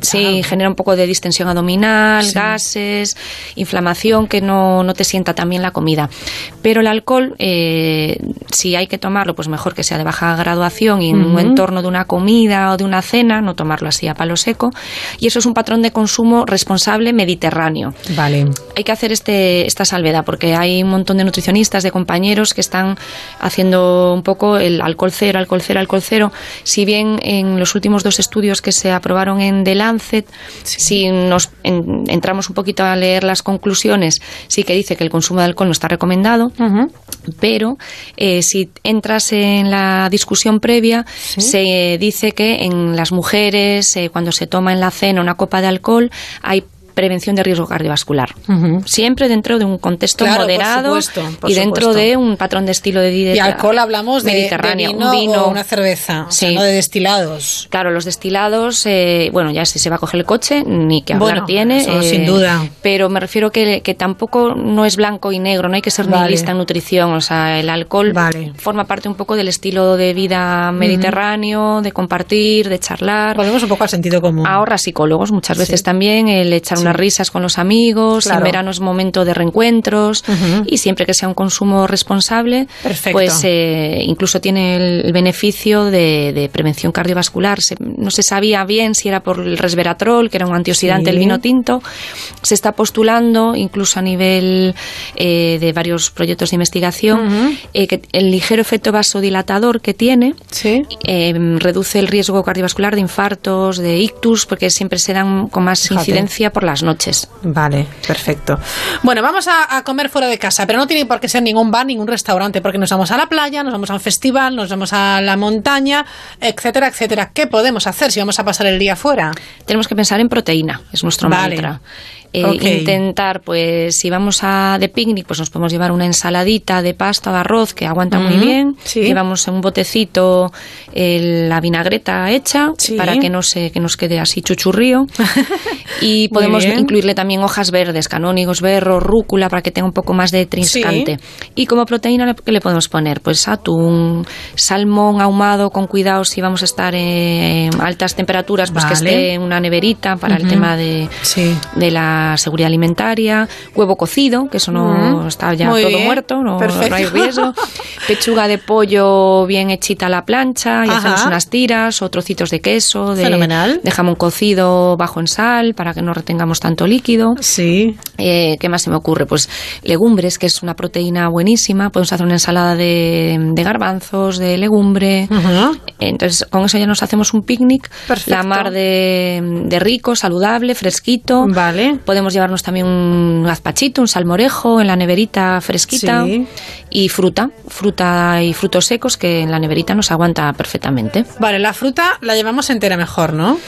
sí, genera un poco de distensión abdominal, Sí. gases, inflamación que no, no te sienta tan bien la comida. Pero el alcohol, eh, si hay que tomarlo, pues mejor que sea de baja graduación y en un entorno de una comida o de una cena, no tomarlo así a palo seco. Y eso es un patrón de consumo responsable mediterráneo. Vale. Hay que hacer este, esta salvedad porque hay un montón de nutricionistas, de compañeros que están haciendo un poco el alcohol cero, alcohol cero, alcohol cero. Si bien en los últimos dos estudios que se aprobaron en The Lancet, si nos en- entramos un poquito a leer las conclusiones, sí que dice que el consumo de alcohol no está recomendado, pero eh, si entras en la discusión previa, se dice que en las mujeres, cuando se toma en la cena una copa de alcohol, hay prevención de riesgo cardiovascular. Siempre dentro de un contexto Claro, por moderado supuesto, por y dentro supuesto. de un patrón de estilo de vida Y alcohol hablamos de, de mediterráneo, vino, un vino o una cerveza, o sea, Sí. no de destilados. Claro, los destilados, eh, bueno, ya si se va a coger el coche, ni que hablar Bueno, tiene. eso eh, sin duda. Pero me refiero que, que tampoco no es blanco y negro, no hay que ser Vale. nihilista en nutrición. O sea, el alcohol forma parte un poco del estilo de vida mediterráneo, de compartir, de charlar. Volvemos un poco al sentido común. Ahorra psicólogos muchas veces Sí. también, el echar Sí. Unas risas con los amigos, Claro. en verano es momento de reencuentros Ujú. y siempre que sea un consumo responsable, Perfecto. pues eh, incluso tiene el, beneficio de, de prevención cardiovascular. Se- no se sabía bien si era por el resveratrol, que era un antioxidante Sí. el vino tinto. Se está postulando, incluso a nivel eh, de varios proyectos de investigación, Ujú. eh, que el ligero efecto vasodilatador que tiene Sí. eh, reduce el riesgo cardiovascular de infartos, de ictus, porque siempre se dan con más Fíjate. incidencia por las noches. Vale, perfecto. Bueno, vamos a, a comer fuera de casa, pero no tiene por qué ser ningún bar, ningún restaurante, porque nos vamos a la playa, nos vamos a un festival, nos vamos a la montaña, etcétera, etcétera. ¿Qué podemos hacer si vamos a pasar el día fuera? Tenemos que pensar en proteína, es nuestro Vale. mantra. Eh. Intentar, pues, si vamos a de picnic, pues nos podemos llevar una ensaladita de pasta o de arroz que aguanta muy bien. sí. Llevamos en un botecito eh, la vinagreta hecha Sí. para que no se que nos quede así chuchurrío. y podemos incluirle también hojas verdes, canónigos, berro, rúcula para que tenga un poco más de trinscante. Y como proteína, ¿qué le podemos poner? Pues atún, salmón ahumado con cuidado si vamos a estar en altas temperaturas, pues que esté en una neverita para el tema de, de la seguridad alimentaria, huevo cocido, que eso no Ujú. está ya Muy todo bien. muerto, no, no hay riesgo. Pechuga de pollo bien hechita a la plancha y Ajá. hacemos unas tiras o trocitos de queso, de, Fenomenal. de jamón cocido bajo en sal para que no retengamos tanto líquido. Sí. Eh, ¿Qué más se me ocurre? Pues legumbres, que es una proteína buenísima. Podemos hacer una ensalada de, de garbanzos, de legumbre. Ujú. Entonces, con eso ya nos hacemos un picnic. Perfecto. La mar de, de rico, saludable, fresquito. Vale. Podemos llevarnos también un gazpachito, un salmorejo en la neverita fresquita. Sí. Y fruta, fruta y frutos secos que en la neverita nos aguanta perfectamente. Vale, la fruta la llevamos entera mejor, ¿no?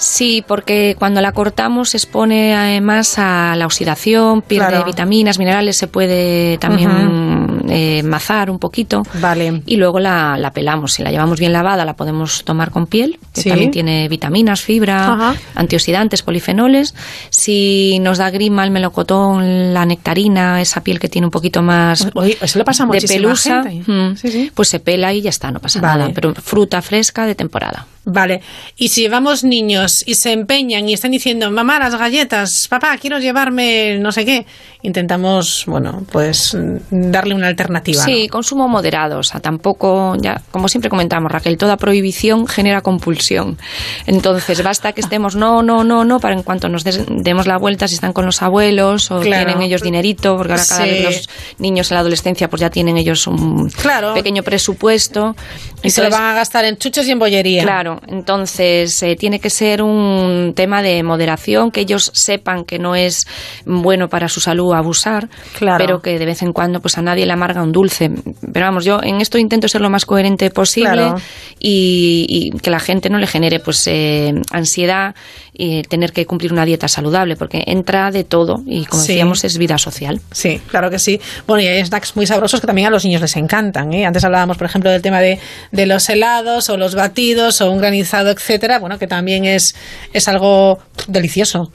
Sí, porque cuando la cortamos se expone además a la oxidación, pierde Claro. vitaminas, minerales, se puede también eh, mazar un poquito. Vale. Y luego la, la pelamos. Si la llevamos bien lavada, la podemos tomar con piel, que Sí. también tiene vitaminas, fibra, Ajá. antioxidantes, polifenoles. Si nos da grima el melocotón, la nectarina, esa piel que tiene un poquito más Oye, eso le pasa a de pelusa, gente. mm, pues se pela y ya está, no pasa Vale. nada. Pero fruta fresca de temporada. Vale, y si llevamos niños y se empeñan y están diciendo, mamá, las galletas, papá, quiero llevarme no sé qué, intentamos, bueno, pues mm, darle una alternativa. Sí, consumo moderado, o sea, tampoco, ya, como siempre comentamos, Raquel, toda prohibición genera compulsión. Entonces, basta que estemos no, no, no, no, para en cuanto nos des- demos la vuelta, si están con los abuelos o Claro. tienen ellos dinerito, porque ahora cada Sí. vez los niños en la adolescencia pues ya tienen ellos un Claro. pequeño presupuesto. Y se lo van a gastar en chuchos y en bollería. Claro, entonces eh, tiene que ser un tema de moderación, que ellos sepan que no es bueno para su salud abusar, Claro. pero que de vez en cuando pues a nadie le amarga un dulce. Pero vamos, yo en esto intento ser lo más coherente posible Claro. y, y que la gente no le genere pues eh, ansiedad y tener que cumplir una dieta saludable, porque entra de todo y como Sí. decíamos es vida social. Sí, claro que sí. Bueno, y hay snacks muy sabrosos que también a los niños les encantan. ¿eh? Antes hablábamos, por ejemplo, del tema de, de los helados o los batidos o un granizado, etcétera. Bueno, que también es, es algo delicioso.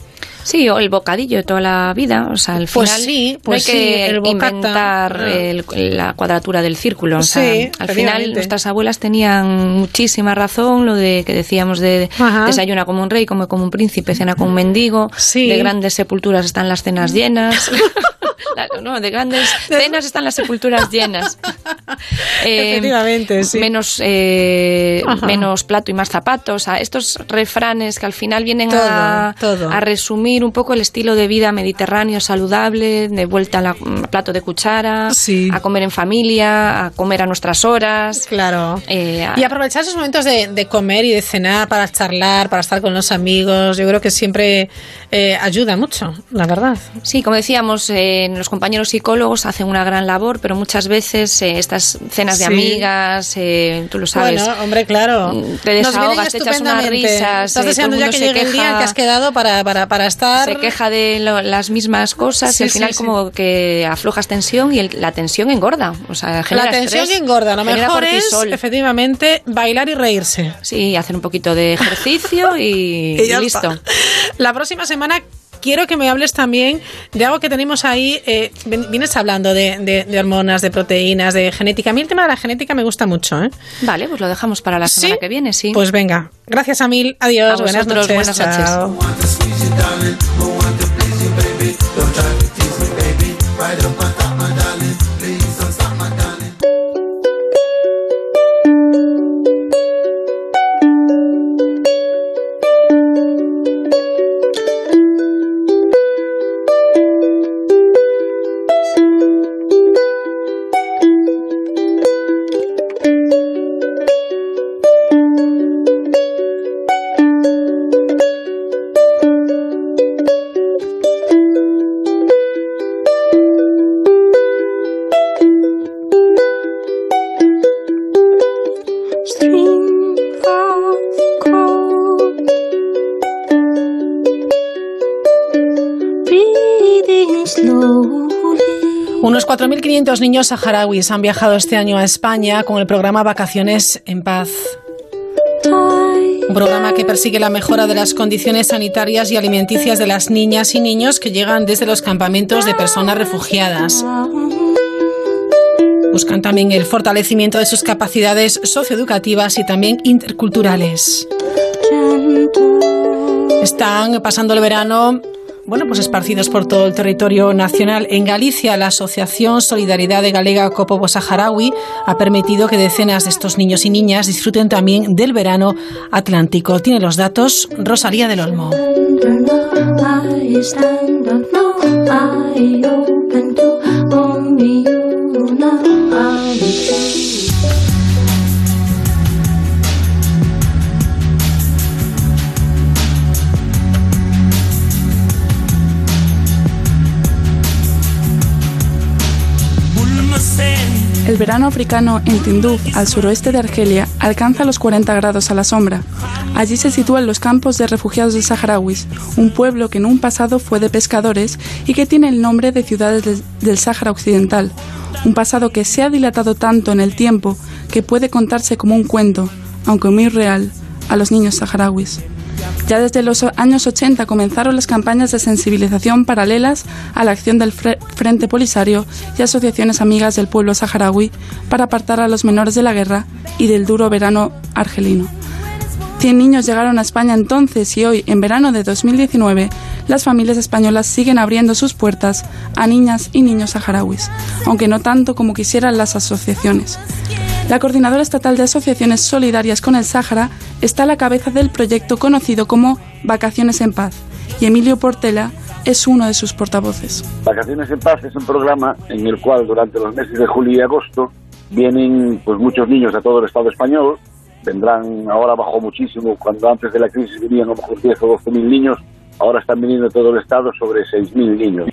Sí, o el bocadillo de toda la vida. O sea, al Pues final sí, pues no hay que sí, el inventar Ah. el- la cuadratura del círculo. O sea, Sí, al final nuestras abuelas tenían muchísima razón, lo de que decíamos de Ajá. desayuna como un rey, come como un príncipe, cena como un mendigo, Sí. de grandes sepulturas están las cenas llenas. No, de grandes cenas están las sepulturas llenas. Eh, Efectivamente, sí. Menos, eh, menos plato y más zapatos. O sea, estos refranes que al final vienen Todo, a, todo. a resumir un poco el estilo de vida mediterráneo saludable, de vuelta al plato de cuchara, a comer en familia, a comer a nuestras horas. Claro. Eh, a- Y aprovechar esos momentos de, de comer y de cenar para charlar, para estar con los amigos. Yo creo que siempre eh, ayuda mucho, la verdad. Sí, como decíamos, eh, los compañeros psicólogos hacen una gran labor, pero muchas veces eh, estas cenas de Sí. amigas, eh, tú lo sabes. Bueno, hombre, claro. Te Nos vienen desahogas, te echas unas risas. Estás eh, deseando todo ya que llegue el día queja. que has quedado para, para, para estar. se queja de lo- las mismas cosas Sí, y al final sí. como que aflojas tensión y el- la tensión engorda. O sea, genera La tensión estrés, engorda. Lo mejor cortisol. es, efectivamente, bailar y reírse. Sí, hacer un poquito de ejercicio y, Y ya y listo. está. La próxima semana quiero que me hables también de algo que tenemos ahí. eh, vienes hablando de, de- de hormonas, de proteínas, de genética. A mí el tema de la genética me gusta mucho. ¿eh? Vale, pues lo dejamos para la semana ¿Sí? que viene, sí. Pues venga. Gracias a mil. Adiós. A buenas noches. buenas noches. Chao. 4.500 niños saharauis han viajado este año a España con el programa Vacaciones en Paz. Un programa que persigue la mejora de las condiciones sanitarias y alimenticias de las niñas y niños que llegan desde los campamentos de personas refugiadas. Buscan también el fortalecimiento de sus capacidades socioeducativas y también interculturales. Están pasando el verano, bueno, pues esparcidos por todo el territorio nacional. En Galicia, la Asociación Solidaridad de Galega Copobo Saharaui ha permitido que decenas de estos niños y niñas disfruten también del verano atlántico. Tiene los datos Rosalía del Olmo. El verano africano en Tinduf, al suroeste de Argelia, alcanza los 40 grados a la sombra. Allí se sitúan los campos de refugiados de saharauis, un pueblo que en un pasado fue de pescadores y que tiene el nombre de ciudades del Sáhara Occidental, un pasado que se ha dilatado tanto en el tiempo que puede contarse como un cuento, aunque muy real, a los niños saharauis. Ya desde los años 80 comenzaron las campañas de sensibilización paralelas a la acción del Frente Polisario y asociaciones amigas del pueblo saharaui para apartar a los menores de la guerra y del duro verano argelino. Cien niños llegaron a España entonces y hoy, en verano de 2019, las familias españolas siguen abriendo sus puertas a niñas y niños saharauis, aunque no tanto como quisieran las asociaciones. La Coordinadora Estatal de Asociaciones Solidarias con el Sáhara está a la cabeza del proyecto conocido como Vacaciones en Paz y Emilio Portela es uno de sus portavoces. Vacaciones en Paz es un programa en el cual durante los meses de julio y agosto vienen pues muchos niños a todo el Estado español, vendrán, ahora bajó muchísimo, cuando antes de la crisis venían a lo mejor 10 o 12 mil niños, ahora están viniendo a todo el Estado sobre 6 mil niños.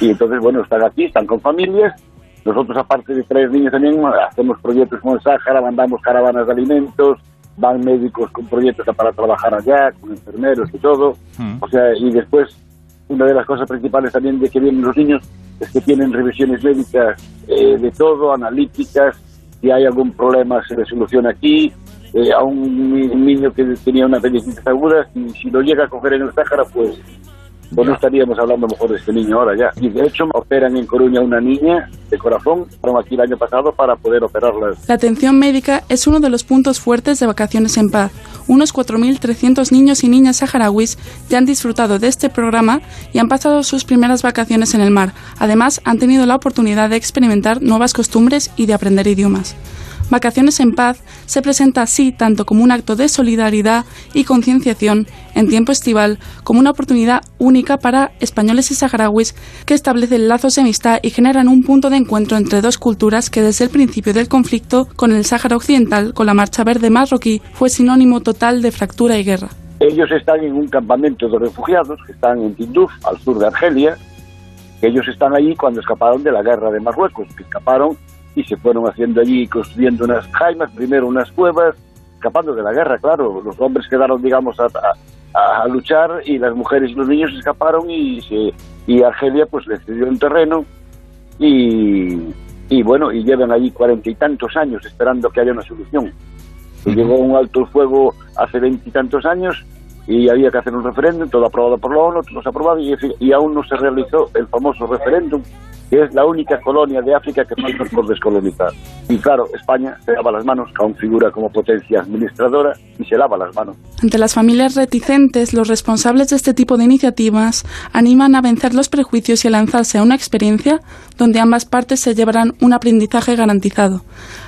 Y entonces, bueno, están aquí, están con familias nosotros, aparte de traer niños también, hacemos proyectos con el Sáhara, mandamos caravanas de alimentos, van médicos con proyectos para trabajar allá, con enfermeros y todo. Hmm. O sea, y después, una de las cosas principales también de que vienen los niños es que tienen revisiones médicas eh, de todo, analíticas, si hay algún problema se le soluciona aquí. Eh, a un, niño que tenía una apendicitis aguda, y si lo llega a coger en el Sáhara, pues pues no estaríamos hablando mejor de este niño ahora ya. Y de hecho operan en Coruña una niña de corazón, fueron aquí el año pasado para poder operarla. La atención médica es uno de los puntos fuertes de Vacaciones en Paz. Unos 4.300 niños y niñas saharauis ya han disfrutado de este programa y han pasado sus primeras vacaciones en el mar. Además, han tenido la oportunidad de experimentar nuevas costumbres y de aprender idiomas. Vacaciones en Paz se presenta así tanto como un acto de solidaridad y concienciación en tiempo estival como una oportunidad única para españoles y saharauis que establecen lazos de amistad y generan un punto de encuentro entre dos culturas que desde el principio del conflicto con el Sáhara Occidental, con la Marcha Verde marroquí, fue sinónimo total de fractura y guerra. Ellos están en un campamento de refugiados que están en Tinduf, al sur de Argelia. Ellos están allí cuando escaparon de la guerra de Marruecos, que escaparon y se fueron haciendo allí, construyendo unas jaimas, primero unas cuevas, escapando de la guerra, claro. Los hombres quedaron, digamos, a, a, luchar y las mujeres y los niños escaparon y, se, y Argelia pues les cedió un terreno y, y bueno, y llevan allí cuarenta y tantos años esperando que haya una solución. Llegó un alto fuego hace veintitantos años y había que hacer un referéndum, todo aprobado por la ONU, todo aprobado y, y aún no se realizó el famoso referéndum que es la única colonia de África que falta por descolonizar. Y claro, España se lava las manos, aún figura como potencia administradora y se lava las manos. Ante las familias reticentes, los responsables de este tipo de iniciativas animan a vencer los prejuicios y a lanzarse a una experiencia donde ambas partes se llevarán un aprendizaje garantizado.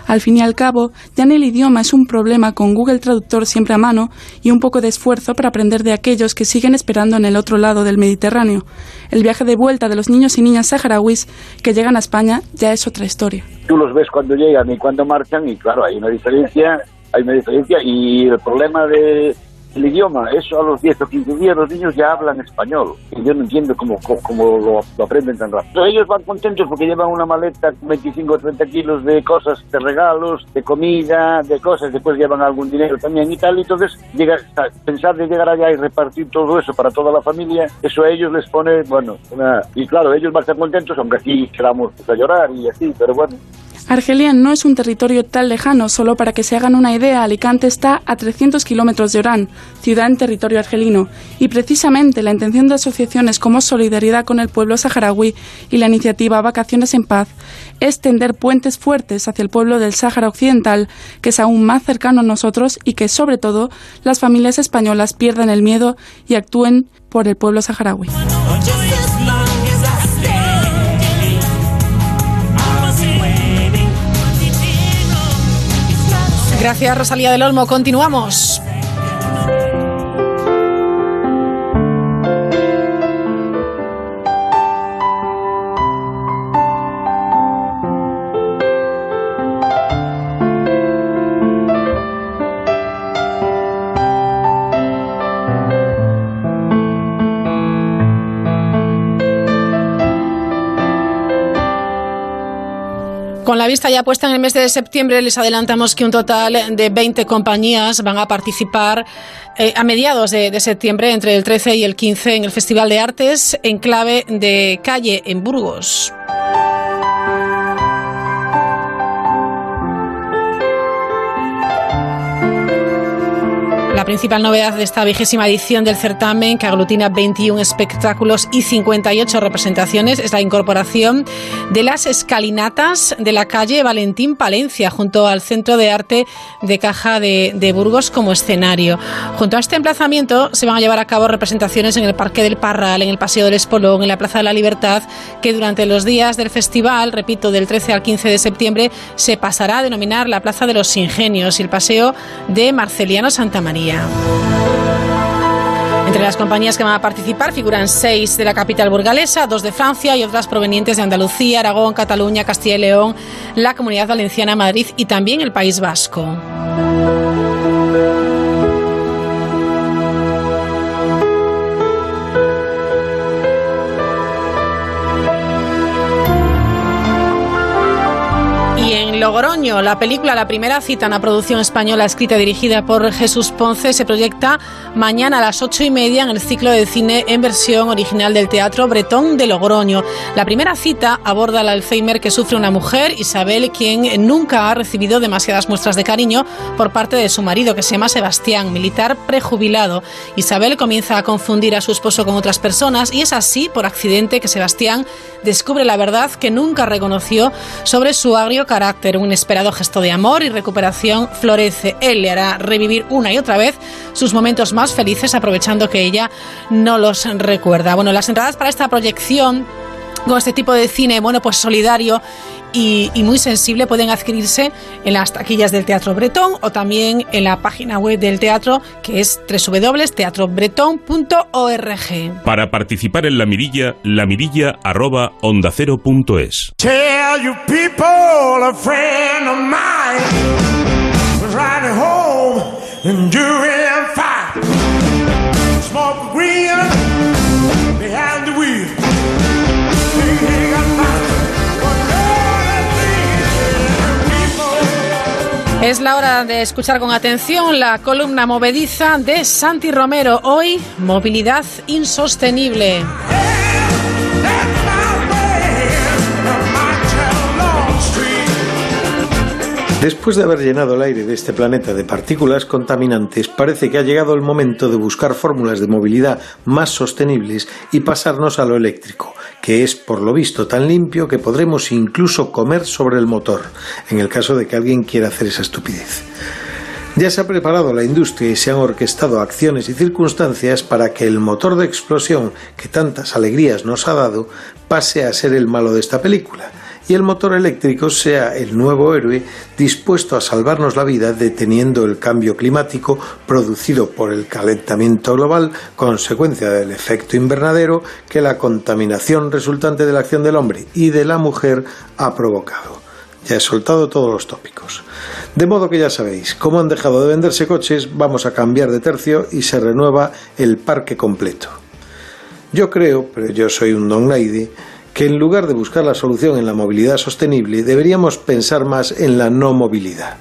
Al fin y al cabo, ya en el idioma es un problema con Google Traductor siempre a mano y un poco de esfuerzo para aprender de aquellos que siguen esperando en el otro lado del Mediterráneo. El viaje de vuelta de los niños y niñas saharauis que llegan a España ya es otra historia. Tú los ves cuando llegan y cuando marchan y claro, hay una diferencia, hay una diferencia y el problema de el idioma, eso a los 10 o 15 días los niños ya hablan español. Y yo no entiendo cómo, cómo, lo, aprenden tan rápido. Ellos van contentos porque llevan una maleta con 25 o 30 kilos de cosas, de regalos, de comida, de cosas, después llevan algún dinero también y tal. Y entonces llega, pensar de llegar allá y repartir todo eso para toda la familia, eso a ellos les pone, bueno, una... y claro, ellos van a estar contentos, aunque aquí queramos a llorar y así, pero bueno. Argelia no es un territorio tan lejano, solo para que se hagan una idea, Alicante está a 300 kilómetros de Orán, ciudad en territorio argelino, y precisamente la intención de asociaciones como Solidaridad con el pueblo saharaui y la iniciativa Vacaciones en Paz es tender puentes fuertes hacia el pueblo del Sáhara Occidental, que es aún más cercano a nosotros y que, sobre todo, las familias españolas pierdan el miedo y actúen por el pueblo saharaui. Gracias, Rosalía del Olmo. Continuamos. Con la vista ya puesta en el mes de septiembre, les adelantamos que un total de 20 compañías van a participar eh, a mediados de, de, septiembre, entre el 13 y el 15, en el Festival de Artes en clave de calle en Burgos. Principal novedad de esta vigésima edición del certamen, que aglutina 21 espectáculos y 58 representaciones, es la incorporación de las escalinatas de la calle Valentín Palencia, junto al Centro de Arte de Caja de, de, Burgos como escenario. Junto a este emplazamiento se van a llevar a cabo representaciones en el Parque del Parral, en el Paseo del Espolón, en la Plaza de la Libertad, que durante los días del festival, repito, del 13 al 15 de septiembre, se pasará a denominar la Plaza de los Ingenios y el Paseo de Marceliano Santa María. Entre las compañías que van a participar figuran seis de la capital burgalesa, dos de Francia y otras provenientes de Andalucía, Aragón, Cataluña, Castilla y León, la Comunidad Valenciana, Madrid y también el País Vasco. Logroño, la película La primera cita, una producción española escrita y dirigida por Jesús Ponce, se proyecta mañana a las ocho y media en el ciclo de cine en versión original del Teatro Bretón de Logroño. La primera cita aborda el Alzheimer que sufre una mujer, Isabel, quien nunca ha recibido demasiadas muestras de cariño por parte de su marido, que se llama Sebastián, militar prejubilado. Isabel comienza a confundir a su esposo con otras personas y es así, por accidente, que Sebastián descubre la verdad que nunca reconoció sobre su agrio carácter un inesperado gesto de amor y recuperación florece. Él le hará revivir una y otra vez sus momentos más felices aprovechando que ella no los recuerda. Bueno, las entradas para esta proyección con este tipo de cine, bueno, pues solidario y, y, muy sensible pueden adquirirse en las taquillas del Teatro Bretón o también en la página web del teatro que es www.teatrobretón.org. Para participar en la mirilla, la mirilla arroba onda cero punto es. Tell you people, a friend of mine was riding home and doing fine. Smoke green behind the wheel. Es la hora de escuchar con atención la columna movediza de Santi Romero. Hoy, movilidad insostenible. Después de haber llenado el aire de este planeta de partículas contaminantes, parece que ha llegado el momento de buscar fórmulas de movilidad más sostenibles y pasarnos a lo eléctrico, que es, por lo visto, tan limpio que podremos incluso comer sobre el motor, en el caso de que alguien quiera hacer esa estupidez. Ya se ha preparado la industria y se han orquestado acciones y circunstancias para que el motor de explosión que tantas alegrías nos ha dado pase a ser el malo de esta película y el motor eléctrico sea el nuevo héroe dispuesto a salvarnos la vida deteniendo el cambio climático producido por el calentamiento global, consecuencia del efecto invernadero que la contaminación resultante de la acción del hombre y de la mujer ha provocado. Ya he soltado todos los tópicos. De modo que ya sabéis, como han dejado de venderse coches, vamos a cambiar de tercio y se renueva el parque completo. Yo creo, pero yo soy un don lady, que en lugar de buscar la solución en la movilidad sostenible, deberíamos pensar más en la no movilidad.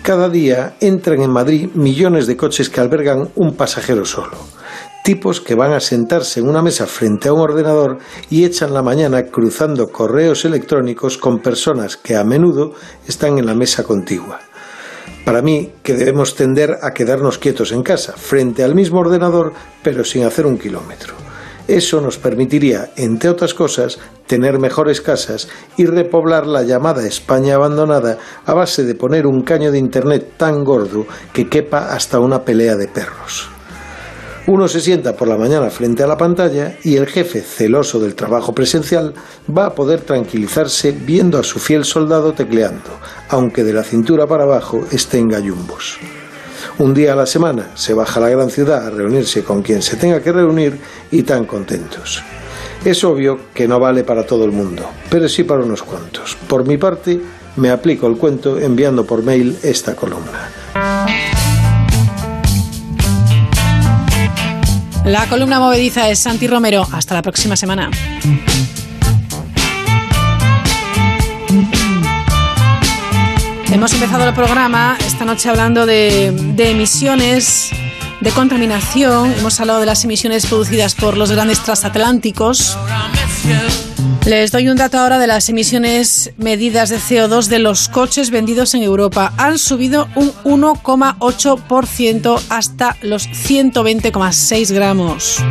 Cada día entran en Madrid millones de coches que albergan un pasajero solo. Tipos que van a sentarse en una mesa frente a un ordenador y echan la mañana cruzando correos electrónicos con personas que a menudo están en la mesa contigua. Para mí, que debemos tender a quedarnos quietos en casa, frente al mismo ordenador, pero sin hacer un kilómetro. Eso nos permitiría, entre otras cosas, tener mejores casas y repoblar la llamada España abandonada a base de poner un caño de Internet tan gordo que quepa hasta una pelea de perros. Uno se sienta por la mañana frente a la pantalla y el jefe, celoso del trabajo presencial, va a poder tranquilizarse viendo a su fiel soldado tecleando, aunque de la cintura para abajo esté en gallumbos. Un día a la semana se baja a la gran ciudad a reunirse con quien se tenga que reunir y tan contentos. Es obvio que no vale para todo el mundo, pero sí para unos cuantos. Por mi parte, me aplico el cuento enviando por mail esta columna. La columna movediza es Santi Romero. Hasta la próxima semana. Hemos empezado el programa esta noche hablando de, emisiones, de contaminación. Hemos hablado de las emisiones producidas por los grandes transatlánticos. Les doy un dato ahora de las emisiones medidas de CO2 de los coches vendidos en Europa. Han subido un 1,8% hasta los 120,6 gramos.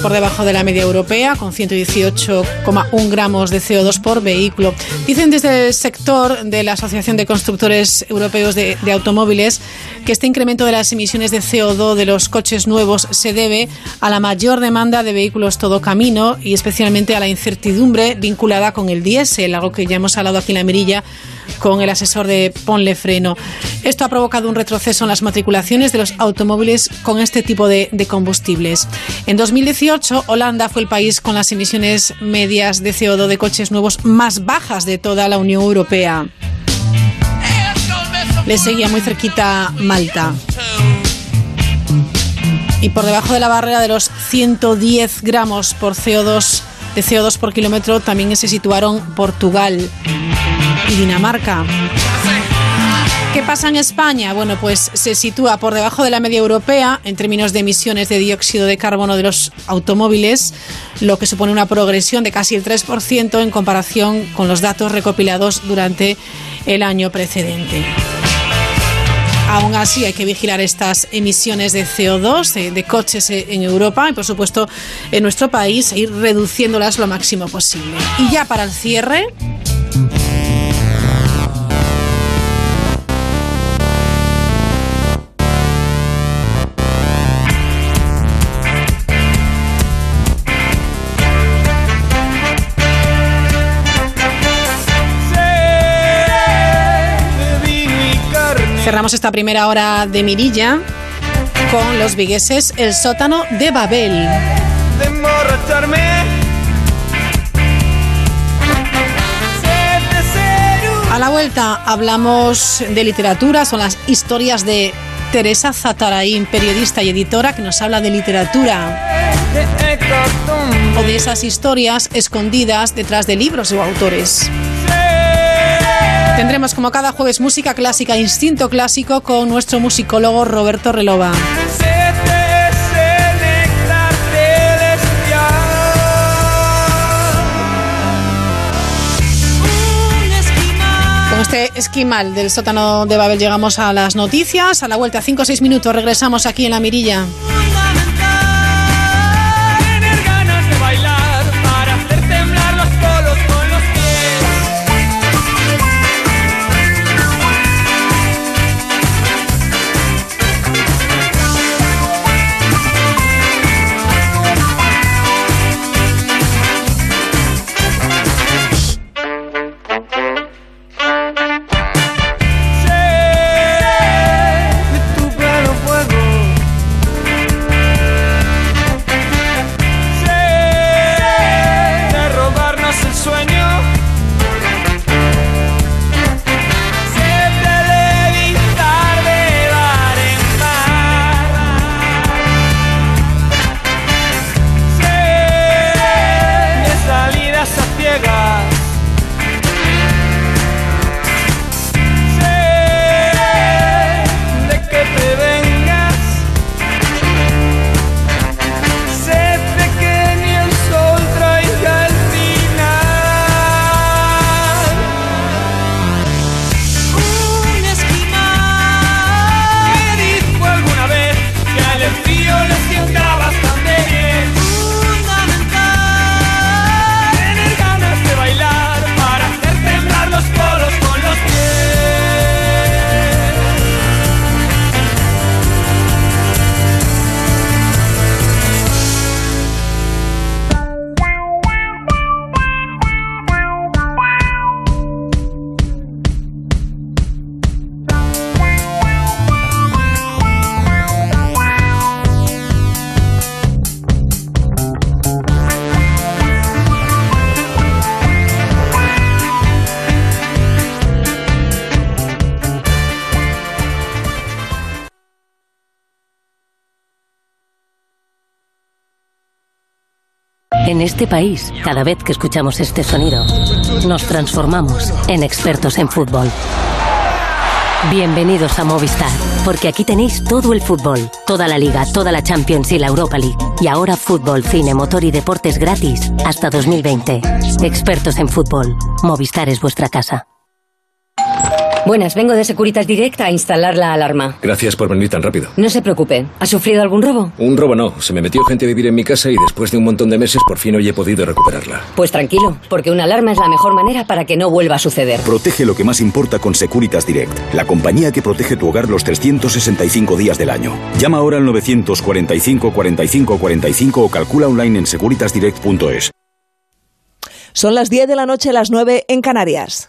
Por debajo de la media europea, con 118,1 gramos de CO2 por vehículo. Dicen desde el sector de la Asociación de Constructores Europeos de, de, Automóviles que este incremento de las emisiones de CO2 de los coches nuevos se debe a la mayor demanda de vehículos todo camino y especialmente a la incertidumbre vinculada con el diésel, algo que ya hemos hablado aquí en la mirilla con el asesor de Ponle Freno. Esto ha provocado un retroceso en las matriculaciones de los automóviles con este tipo de, combustibles. En 2018, Holanda fue el país con las emisiones medias de CO2 de coches nuevos más bajas de toda la Unión Europea. Le seguía muy cerquita Malta. Y por debajo de la barrera de los 110 gramos por CO2 de CO2 por kilómetro también se situaron Portugal Dinamarca. ¿Qué pasa en España? Bueno, pues se sitúa por debajo de la media europea en términos de emisiones de dióxido de carbono de los automóviles, lo que supone una progresión de casi el 3% en comparación con los datos recopilados durante el año precedente. Aún así hay que vigilar estas emisiones de CO2 de, de, coches en Europa y por supuesto en nuestro país e ir reduciéndolas lo máximo posible. Y ya para el cierre... Cerramos esta primera hora de mirilla con los vigueses El sótano de Babel. De A la vuelta hablamos de literatura, son las historias de Teresa Zataraín, periodista y editora que nos habla de literatura o de esas historias escondidas detrás de libros o autores. Tendremos como cada jueves música clásica, instinto clásico con nuestro musicólogo Roberto Relova. Con este esquimal del sótano de Babel llegamos a las noticias. A la vuelta, 5 o 6 minutos, regresamos aquí en la mirilla. En este país, cada vez que escuchamos este sonido, nos transformamos en expertos en fútbol. Bienvenidos a Movistar, porque aquí tenéis todo el fútbol, toda la liga, toda la Champions y la Europa League. Y ahora fútbol, cine, motor y deportes gratis hasta 2020. Expertos en fútbol. Movistar es vuestra casa. Buenas, vengo de Securitas Direct a instalar la alarma. Gracias por venir tan rápido. No se preocupe. ¿Ha sufrido algún robo? Un robo no. Se me metió gente a vivir en mi casa y después de un montón de meses por fin hoy he podido recuperarla. Pues tranquilo, porque una alarma es la mejor manera para que no vuelva a suceder. Protege lo que más importa con Securitas Direct, la compañía que protege tu hogar los 365 días del año. Llama ahora al 945 45 45 o calcula online en securitasdirect.es. Son las 10 de la noche, las 9 en Canarias.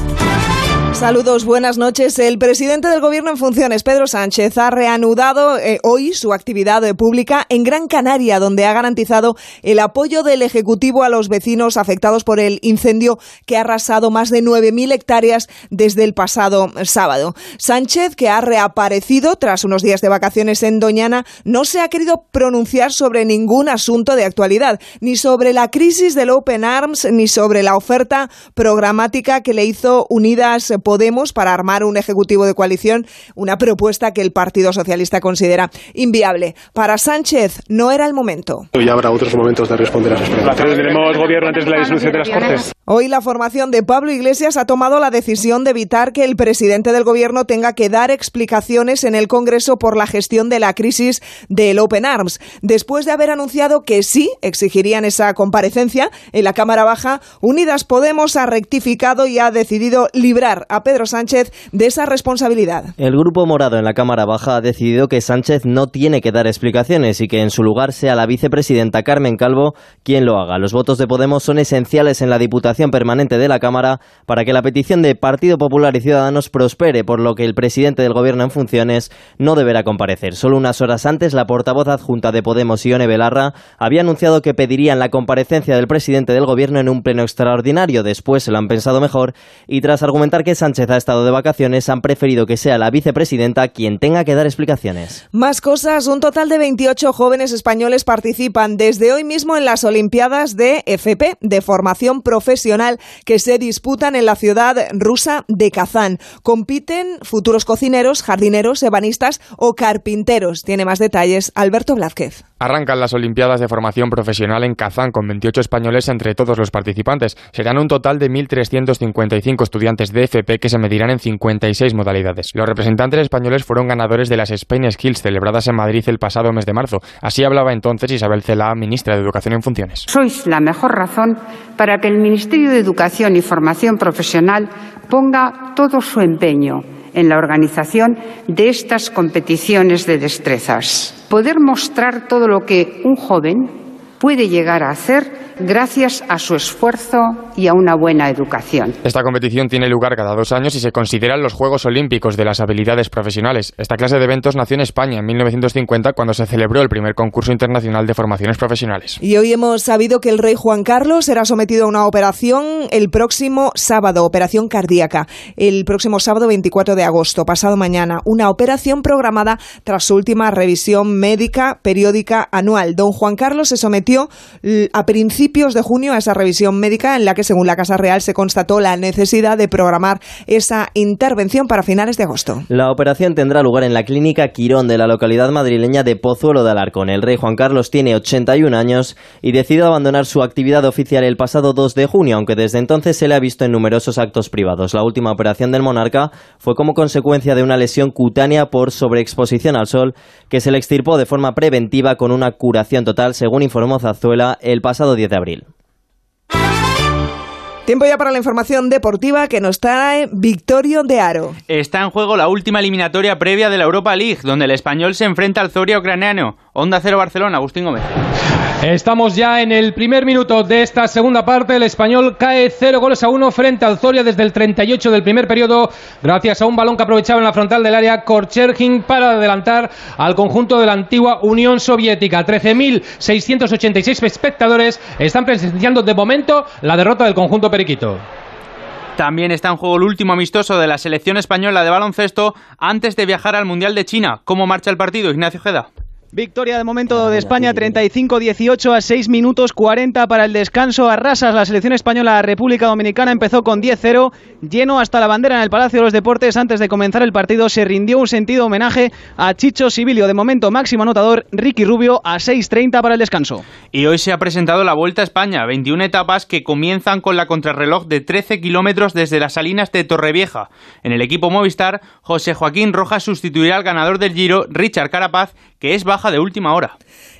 Saludos, buenas noches. El presidente del Gobierno en funciones, Pedro Sánchez, ha reanudado eh, hoy su actividad eh, pública en Gran Canaria, donde ha garantizado el apoyo del Ejecutivo a los vecinos afectados por el incendio que ha arrasado más de 9.000 hectáreas desde el pasado sábado. Sánchez, que ha reaparecido tras unos días de vacaciones en Doñana, no se ha querido pronunciar sobre ningún asunto de actualidad, ni sobre la crisis del Open Arms, ni sobre la oferta programática que le hizo Unidas Podemos para armar un ejecutivo de coalición, una propuesta que el Partido Socialista considera inviable. Para Sánchez no era el momento. Hoy habrá otros momentos de responder a esas preguntas. ¿Tendremos gobierno antes de la disolución de las Cortes? Hoy la formación de Pablo Iglesias ha tomado la decisión de evitar que el presidente del gobierno tenga que dar explicaciones en el Congreso por la gestión de la crisis del Open Arms. Después de haber anunciado que sí exigirían esa comparecencia en la Cámara Baja, Unidas Podemos ha rectificado y ha decidido librar a Pedro Sánchez de esa responsabilidad. El Grupo Morado en la Cámara Baja ha decidido que Sánchez no tiene que dar explicaciones y que en su lugar sea la vicepresidenta Carmen Calvo quien lo haga. Los votos de Podemos son esenciales en la Diputación Permanente de la Cámara para que la petición de Partido Popular y Ciudadanos prospere, por lo que el presidente del Gobierno en funciones no deberá comparecer. Solo unas horas antes, la portavoz adjunta de Podemos, Ione Belarra, había anunciado que pedirían la comparecencia del presidente del Gobierno en un pleno extraordinario. Después se lo han pensado mejor y tras argumentar que Sánchez ha estado de vacaciones, han preferido que sea la vicepresidenta quien tenga que dar explicaciones. Más cosas, un total de 28 jóvenes españoles participan desde hoy mismo en las Olimpiadas de FP, de formación profesional, que se disputan en la ciudad rusa de Kazán. Compiten futuros cocineros, jardineros, ebanistas o carpinteros. Tiene más detalles Alberto Blázquez. Arrancan las Olimpiadas de Formación Profesional en Kazán con 28 españoles entre todos los participantes. Serán un total de 1.355 estudiantes de FP que se medirán en 56 modalidades. Los representantes españoles fueron ganadores de las Spain Skills celebradas en Madrid el pasado mes de marzo. Así hablaba entonces Isabel Cela, ministra de Educación en funciones. Sois la mejor razón para que el Ministerio de Educación y Formación Profesional ponga todo su empeño en la organización de estas competiciones de destrezas. Poder mostrar todo lo que un joven puede llegar a hacer gracias a su esfuerzo y a una buena educación. Esta competición tiene lugar cada dos años y se consideran los Juegos Olímpicos de las habilidades profesionales. Esta clase de eventos nació en España en 1950 cuando se celebró el primer concurso internacional de formaciones profesionales. Y hoy hemos sabido que el rey Juan Carlos será sometido a una operación el próximo sábado, operación cardíaca, el próximo sábado 24 de agosto, pasado mañana, una operación programada tras su última revisión médica periódica anual. Don Juan Carlos se sometió a principios de junio a esa revisión médica en la que, según la Casa Real, se constató la necesidad de programar esa intervención para finales de agosto. La operación tendrá lugar en la clínica Quirón de la localidad madrileña de Pozuelo de Alarcón. El rey Juan Carlos tiene 81 años y decidió abandonar su actividad oficial el pasado 2 de junio, aunque desde entonces se le ha visto en numerosos actos privados. La última operación del monarca fue como consecuencia de una lesión cutánea por sobreexposición al sol que se le extirpó de forma preventiva con una curación total, según informó Zazuela el pasado 10 de abril. Tiempo ya para la información deportiva que nos trae Victorio de Aro. Está en juego la última eliminatoria previa de la Europa League, donde el español se enfrenta al Zoria ucraniano. Onda Cero Barcelona, Agustín Gómez. Estamos ya en el primer minuto de esta segunda parte. El español cae 0 goles a 1 frente al Zoria desde el 38 del primer periodo, gracias a un balón que aprovechaba en la frontal del área Korchergin para adelantar al conjunto de la antigua Unión Soviética. 13.686 espectadores están presenciando de momento la derrota del conjunto periquito. También está en juego el último amistoso de la selección española de baloncesto antes de viajar al Mundial de China. ¿Cómo marcha el partido, Ignacio Jeda? Victoria de momento de España 35-18 a 6 minutos 40 para el descanso. Arrasas la selección española República Dominicana empezó con 10-0, lleno hasta la bandera en el Palacio de los Deportes. Antes de comenzar el partido se rindió un sentido homenaje a Chicho Sibilio. De momento máximo anotador Ricky Rubio a 6-30 para el descanso. Y hoy se ha presentado la Vuelta a España, 21 etapas que comienzan con la contrarreloj de 13 kilómetros desde las salinas de Torrevieja. En el equipo Movistar, José Joaquín Rojas sustituirá al ganador del Giro, Richard Carapaz, que es baja de última hora.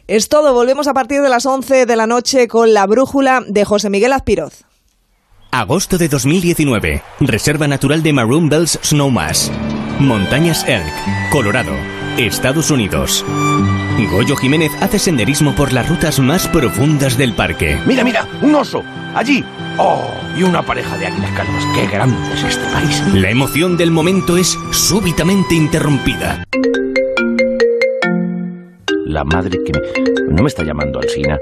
Es todo, volvemos a partir de las 11 de la noche con la brújula de José Miguel Azpiroz. Agosto de 2019. Reserva Natural de Maroon Bells Snowmass. Montañas Elk, Colorado, Estados Unidos. Goyo Jiménez hace senderismo por las rutas más profundas del parque. Mira, mira, un oso, allí. Oh, y una pareja de águilas calvas. Qué grande es este país. La emoción del momento es súbitamente interrumpida. La madre que me... No me está llamando Alsina.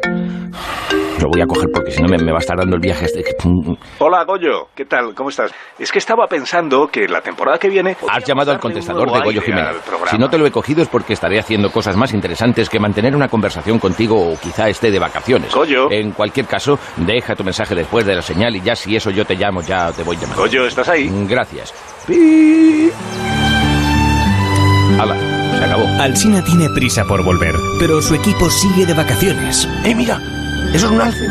Lo voy a coger porque si no me, me, va a estar dando el viaje este. Hola, Goyo. ¿Qué tal? ¿Cómo estás? Es que estaba pensando que la temporada que viene... Has llamado al contestador de Goyo Jiménez. Si no te lo he cogido es porque estaré haciendo cosas más interesantes que mantener una conversación contigo o quizá esté de vacaciones. Goyo. En cualquier caso, deja tu mensaje después de la señal y ya si eso yo te llamo, ya te voy llamando. Goyo, ¿estás ahí? Gracias. ¡Pi! ¡Hala! Se acabó. Alsina tiene prisa por volver, pero su equipo sigue de vacaciones. ¡Eh, mira! ¡Eso es un alce!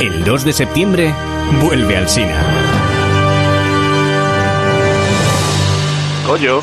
El 2 de septiembre vuelve Alsina. Goyo.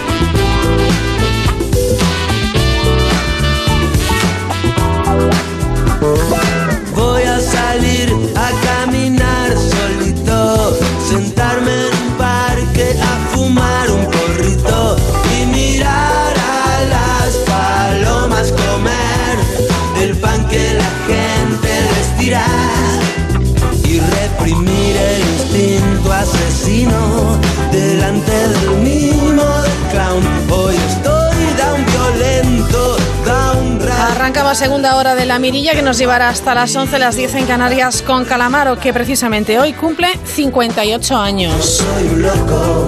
Delante del mimo del clown. Hoy estoy down violento, down Arrancaba segunda hora de la mirilla que nos llevará hasta las 11, las 10 en Canarias con Calamaro, que precisamente hoy cumple 58 años. Soy un loco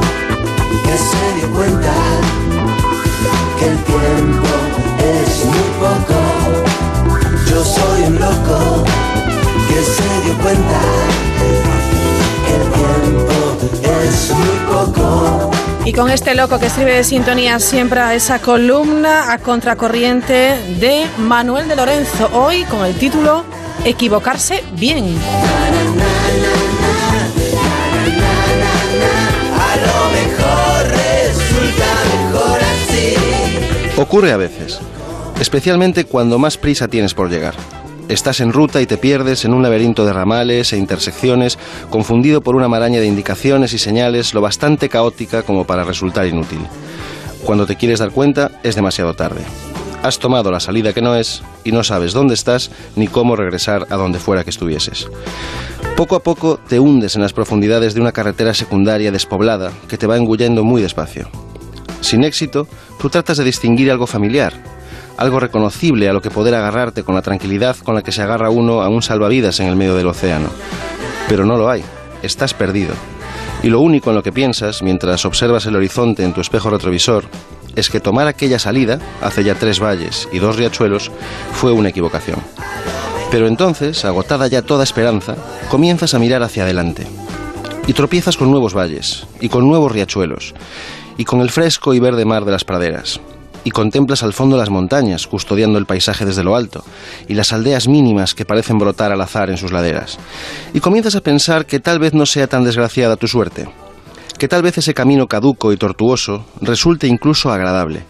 que se dio cuenta que el tiempo es muy poco. Yo soy un loco que se dio cuenta es muy poco. Y con este loco que escribe de sintonía siempre a esa columna a contracorriente de Manuel de Lorenzo, hoy con el título Equivocarse bien. A lo mejor resulta mejor así. Ocurre a veces, especialmente cuando más prisa tienes por llegar. Estás en ruta y te pierdes en un laberinto de ramales e intersecciones, confundido por una maraña de indicaciones y señales lo bastante caótica como para resultar inútil. Cuando te quieres dar cuenta, es demasiado tarde. Has tomado la salida que no es y no sabes dónde estás ni cómo regresar a donde fuera que estuvieses. Poco a poco te hundes en las profundidades de una carretera secundaria despoblada que te va engullendo muy despacio. Sin éxito, tú tratas de distinguir algo familiar, algo reconocible a lo que poder agarrarte con la tranquilidad con la que se agarra uno a un salvavidas en el medio del océano. Pero no lo hay, estás perdido. Y lo único en lo que piensas, mientras observas el horizonte en tu espejo retrovisor, es que tomar aquella salida, hace ya tres valles y dos riachuelos, fue una equivocación. Pero entonces, agotada ya toda esperanza, comienzas a mirar hacia adelante. Y tropiezas con nuevos valles, y con nuevos riachuelos, y con el fresco y verde mar de las praderas, y contemplas al fondo las montañas, custodiando el paisaje desde lo alto, y las aldeas mínimas que parecen brotar al azar en sus laderas. Y comienzas a pensar que tal vez no sea tan desgraciada tu suerte, que tal vez ese camino caduco y tortuoso resulte incluso agradable,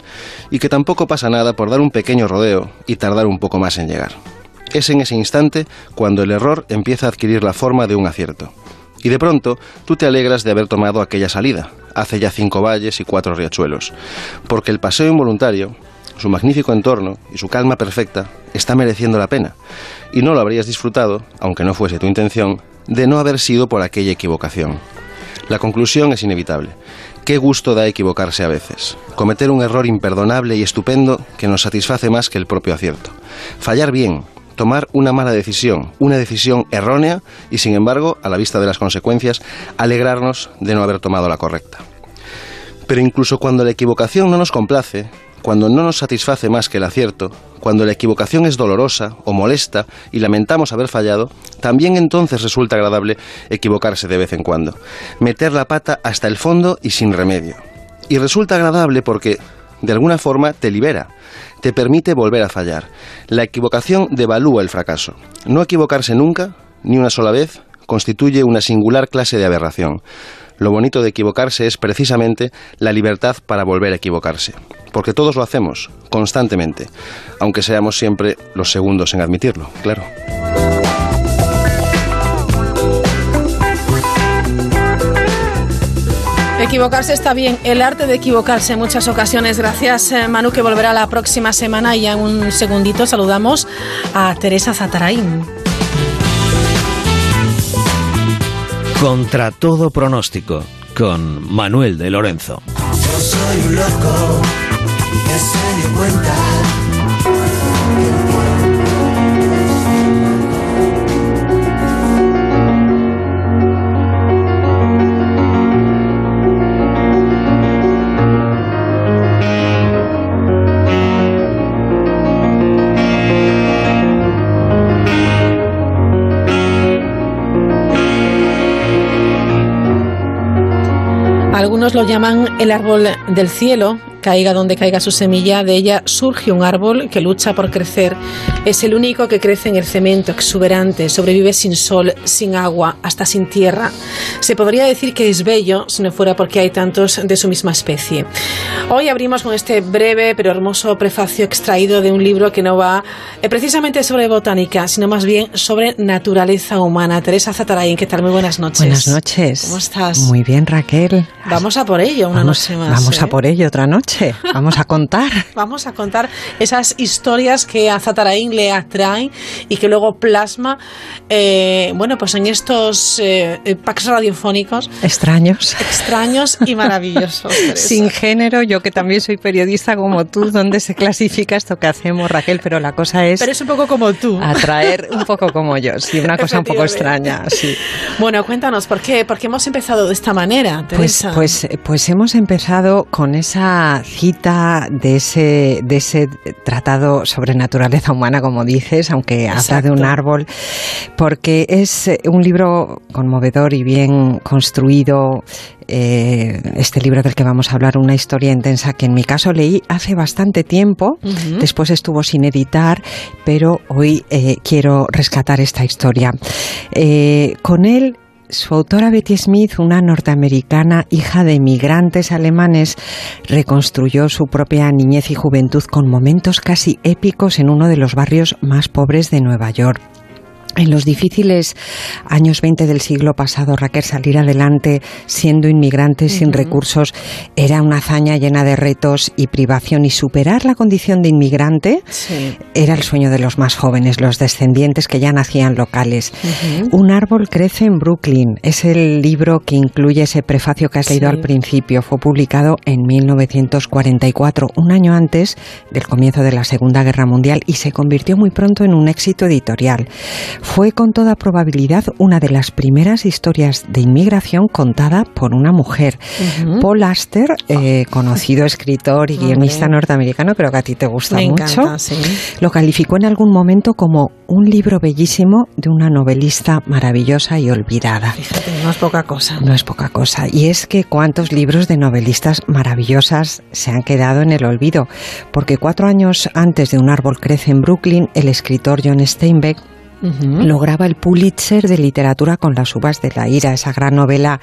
y que tampoco pasa nada por dar un pequeño rodeo y tardar un poco más en llegar. Es en ese instante cuando el error empieza a adquirir la forma de un acierto. Y de pronto tú te alegras de haber tomado aquella salida, hace ya cinco valles y cuatro riachuelos, porque el paseo involuntario su magnífico entorno y su calma perfecta está mereciendo la pena. Y no lo habrías disfrutado, aunque no fuese tu intención, de no haber sido por aquella equivocación. La conclusión es inevitable. Qué gusto da equivocarse a veces. Cometer un error imperdonable y estupendo que nos satisface más que el propio acierto. Fallar bien, tomar una mala decisión, una decisión errónea y sin embargo, a la vista de las consecuencias, alegrarnos de no haber tomado la correcta. Pero incluso cuando la equivocación no nos complace, cuando no nos satisface más que el acierto, cuando la equivocación es dolorosa o molesta y lamentamos haber fallado, también entonces resulta agradable equivocarse de vez en cuando, meter la pata hasta el fondo y sin remedio. Y resulta agradable porque, de alguna forma, te libera, te permite volver a fallar. La equivocación devalúa el fracaso. No equivocarse nunca, ni una sola vez, constituye una singular clase de aberración. Lo bonito de equivocarse es precisamente la libertad para volver a equivocarse. Porque todos lo hacemos, constantemente, aunque seamos siempre los segundos en admitirlo, claro. Equivocarse está bien, el arte de equivocarse en muchas ocasiones. Gracias, eh, Manu, que volverá la próxima semana y ya en un segundito saludamos a Teresa Zatarain. Contra todo pronóstico, con Manuel de Lorenzo. Yo soy un loco que se dio cuenta Algunos lo llaman el árbol del cielo caiga donde caiga su semilla, de ella surge un árbol que lucha por crecer. Es el único que crece en el cemento, exuberante, sobrevive sin sol, sin agua, hasta sin tierra. Se podría decir que es bello si no fuera porque hay tantos de su misma especie. Hoy abrimos con este breve pero hermoso prefacio extraído de un libro que no va eh, precisamente sobre botánica, sino más bien sobre naturaleza humana. Teresa Zatarain, ¿qué tal? Muy buenas noches. Buenas noches. ¿Cómo estás? Muy bien, Raquel. Vamos a por ello una vamos, noche más. Vamos a ¿eh? por ello otra noche. Vamos a contar. Vamos a contar esas historias que a Zatarain le atraen y que luego plasma, eh, bueno, pues en estos eh, packs radiofónicos. Extraños. Extraños y maravillosos. Sin género, yo que también soy periodista como tú, ¿dónde se clasifica esto que hacemos, Raquel? Pero la cosa es. Pero es un poco como tú. Atraer un poco como yo, sí, una cosa un poco extraña, sí. Bueno, cuéntanos, ¿por qué, ¿por qué hemos empezado de esta manera, Pues, pues, pues hemos empezado con esa cita de ese, de ese tratado sobre naturaleza humana, como dices, aunque habla de un árbol, porque es eh, un libro conmovedor y bien construido. eh, este libro del que vamos a hablar, una historia intensa que en mi caso leí hace bastante tiempo, después estuvo sin editar, pero hoy eh, quiero rescatar esta historia. Eh, con él su autora Betty Smith, una norteamericana hija de migrantes alemanes, reconstruyó su propia niñez y juventud con momentos casi épicos en uno de los barrios más pobres de Nueva York. En los difíciles años 20 del siglo pasado, Raquel, salir adelante siendo inmigrante sin recursos era una hazaña llena de retos y privación y superar la condición de inmigrante Sí. era el sueño de los más jóvenes, los descendientes que ya nacían locales. Un árbol crece en Brooklyn. Es el libro que incluye ese prefacio que has leído Sí. al principio. Fue publicado en 1944, un año antes del comienzo de la Segunda Guerra Mundial y se convirtió muy pronto en un éxito editorial. Fue con toda probabilidad una de las primeras historias de inmigración contada por una mujer. Paul Auster, eh, conocido escritor y guionista norteamericano, creo que a ti te gusta Me mucho. encanta, sí. Lo calificó en algún momento como un libro bellísimo de una novelista maravillosa y olvidada. Fíjate, no es poca cosa. No es poca cosa. Y es que cuántos libros de novelistas maravillosas se han quedado en el olvido. Porque cuatro años antes de Un árbol crece en Brooklyn, el escritor John Steinbeck lograba el Pulitzer de literatura con las uvas de la ira, esa gran novela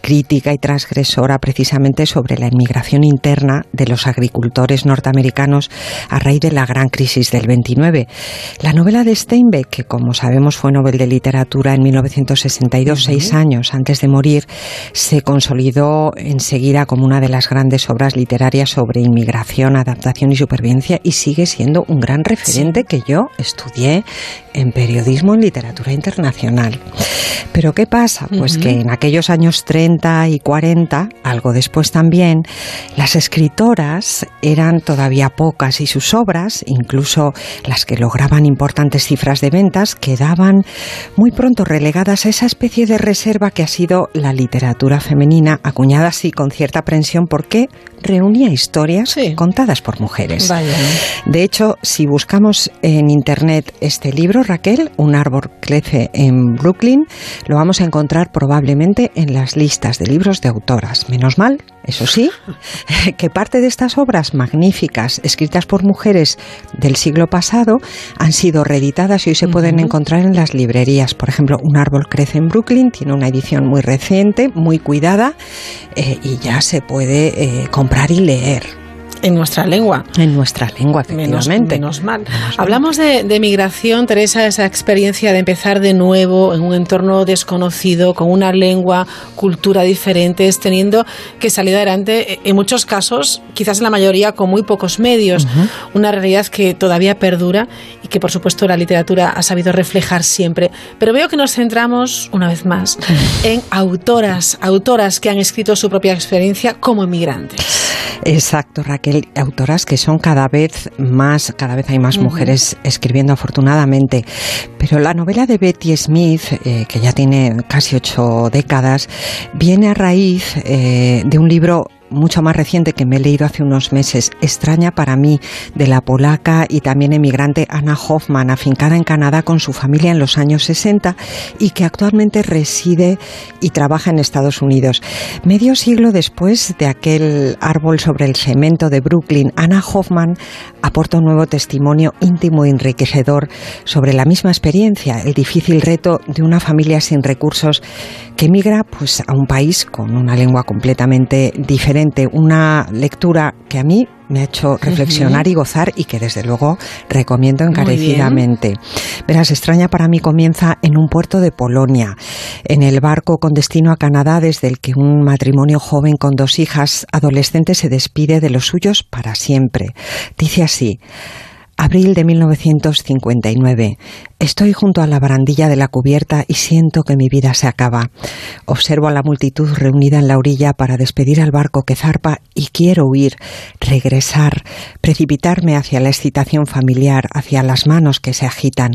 crítica y transgresora precisamente sobre la inmigración interna de los agricultores norteamericanos a raíz de la gran crisis del 29. La novela de Steinbeck, que como sabemos fue Nobel de Literatura en 1962, seis años antes de morir, se consolidó enseguida como una de las grandes obras literarias sobre inmigración, adaptación y supervivencia y sigue siendo un gran referente que yo estudié en periodismo en literatura internacional. Pero ¿qué pasa? Pues que en aquellos años 30 y 40, algo después también, las escritoras eran todavía pocas y sus obras, incluso las que lograban importantes cifras de ventas, quedaban muy pronto relegadas a esa especie de reserva que ha sido la literatura femenina, acuñada así con cierta aprensión porque reunía historias contadas por mujeres. De hecho, si buscamos en internet este libro, Raquel, Un árbol crece en Brooklyn, lo vamos a encontrar probablemente en las listas de libros de autoras. Menos mal, eso sí, que parte de estas obras magníficas escritas por mujeres del siglo pasado han sido reeditadas y hoy se pueden encontrar en las librerías. Por ejemplo, Un árbol crece en Brooklyn tiene una edición muy reciente, muy cuidada eh, y ya se puede eh, comprar y leer. En nuestra lengua. En nuestra lengua, efectivamente. Menos, mal. Hablamos de, de, migración, Teresa, esa experiencia de empezar de nuevo en un entorno desconocido, con una lengua, cultura diferentes, teniendo que salir adelante, eh, en muchos casos, quizás en la mayoría, con muy pocos medios. Una realidad que todavía perdura y que, por supuesto, la literatura ha sabido reflejar siempre. Pero veo que nos centramos, una vez más, en autoras, autoras que han escrito su propia experiencia como inmigrantes. Exacto, Raquel. Autoras que son cada vez más, cada vez hay más mujeres escribiendo afortunadamente. Pero la novela de Betty Smith, eh, que ya tiene casi ocho décadas, viene a raíz eh, de un libro mucho más reciente que me he leído hace unos meses, extraña para mí, de la polaca y también emigrante Anna Hoffman, afincada en Canadá con su familia en los años 60 y que actualmente reside y trabaja en Estados Unidos. Medio siglo después de aquel árbol sobre el cemento de Brooklyn, Anna Hoffman aporta un nuevo testimonio íntimo y enriquecedor sobre la misma experiencia, el difícil reto de una familia sin recursos que emigra pues, a un país con una lengua completamente diferente una lectura que a mí me ha hecho reflexionar y gozar y que desde luego recomiendo encarecidamente. Verás, extraña para mí comienza en un puerto de Polonia, en el barco con destino a Canadá desde el que un matrimonio joven con dos hijas adolescentes se despide de los suyos para siempre. Dice así, Abril de 1959. Estoy junto a la barandilla de la cubierta y siento que mi vida se acaba. Observo a la multitud reunida en la orilla para despedir al barco que zarpa y quiero huir, regresar, precipitarme hacia la excitación familiar, hacia las manos que se agitan.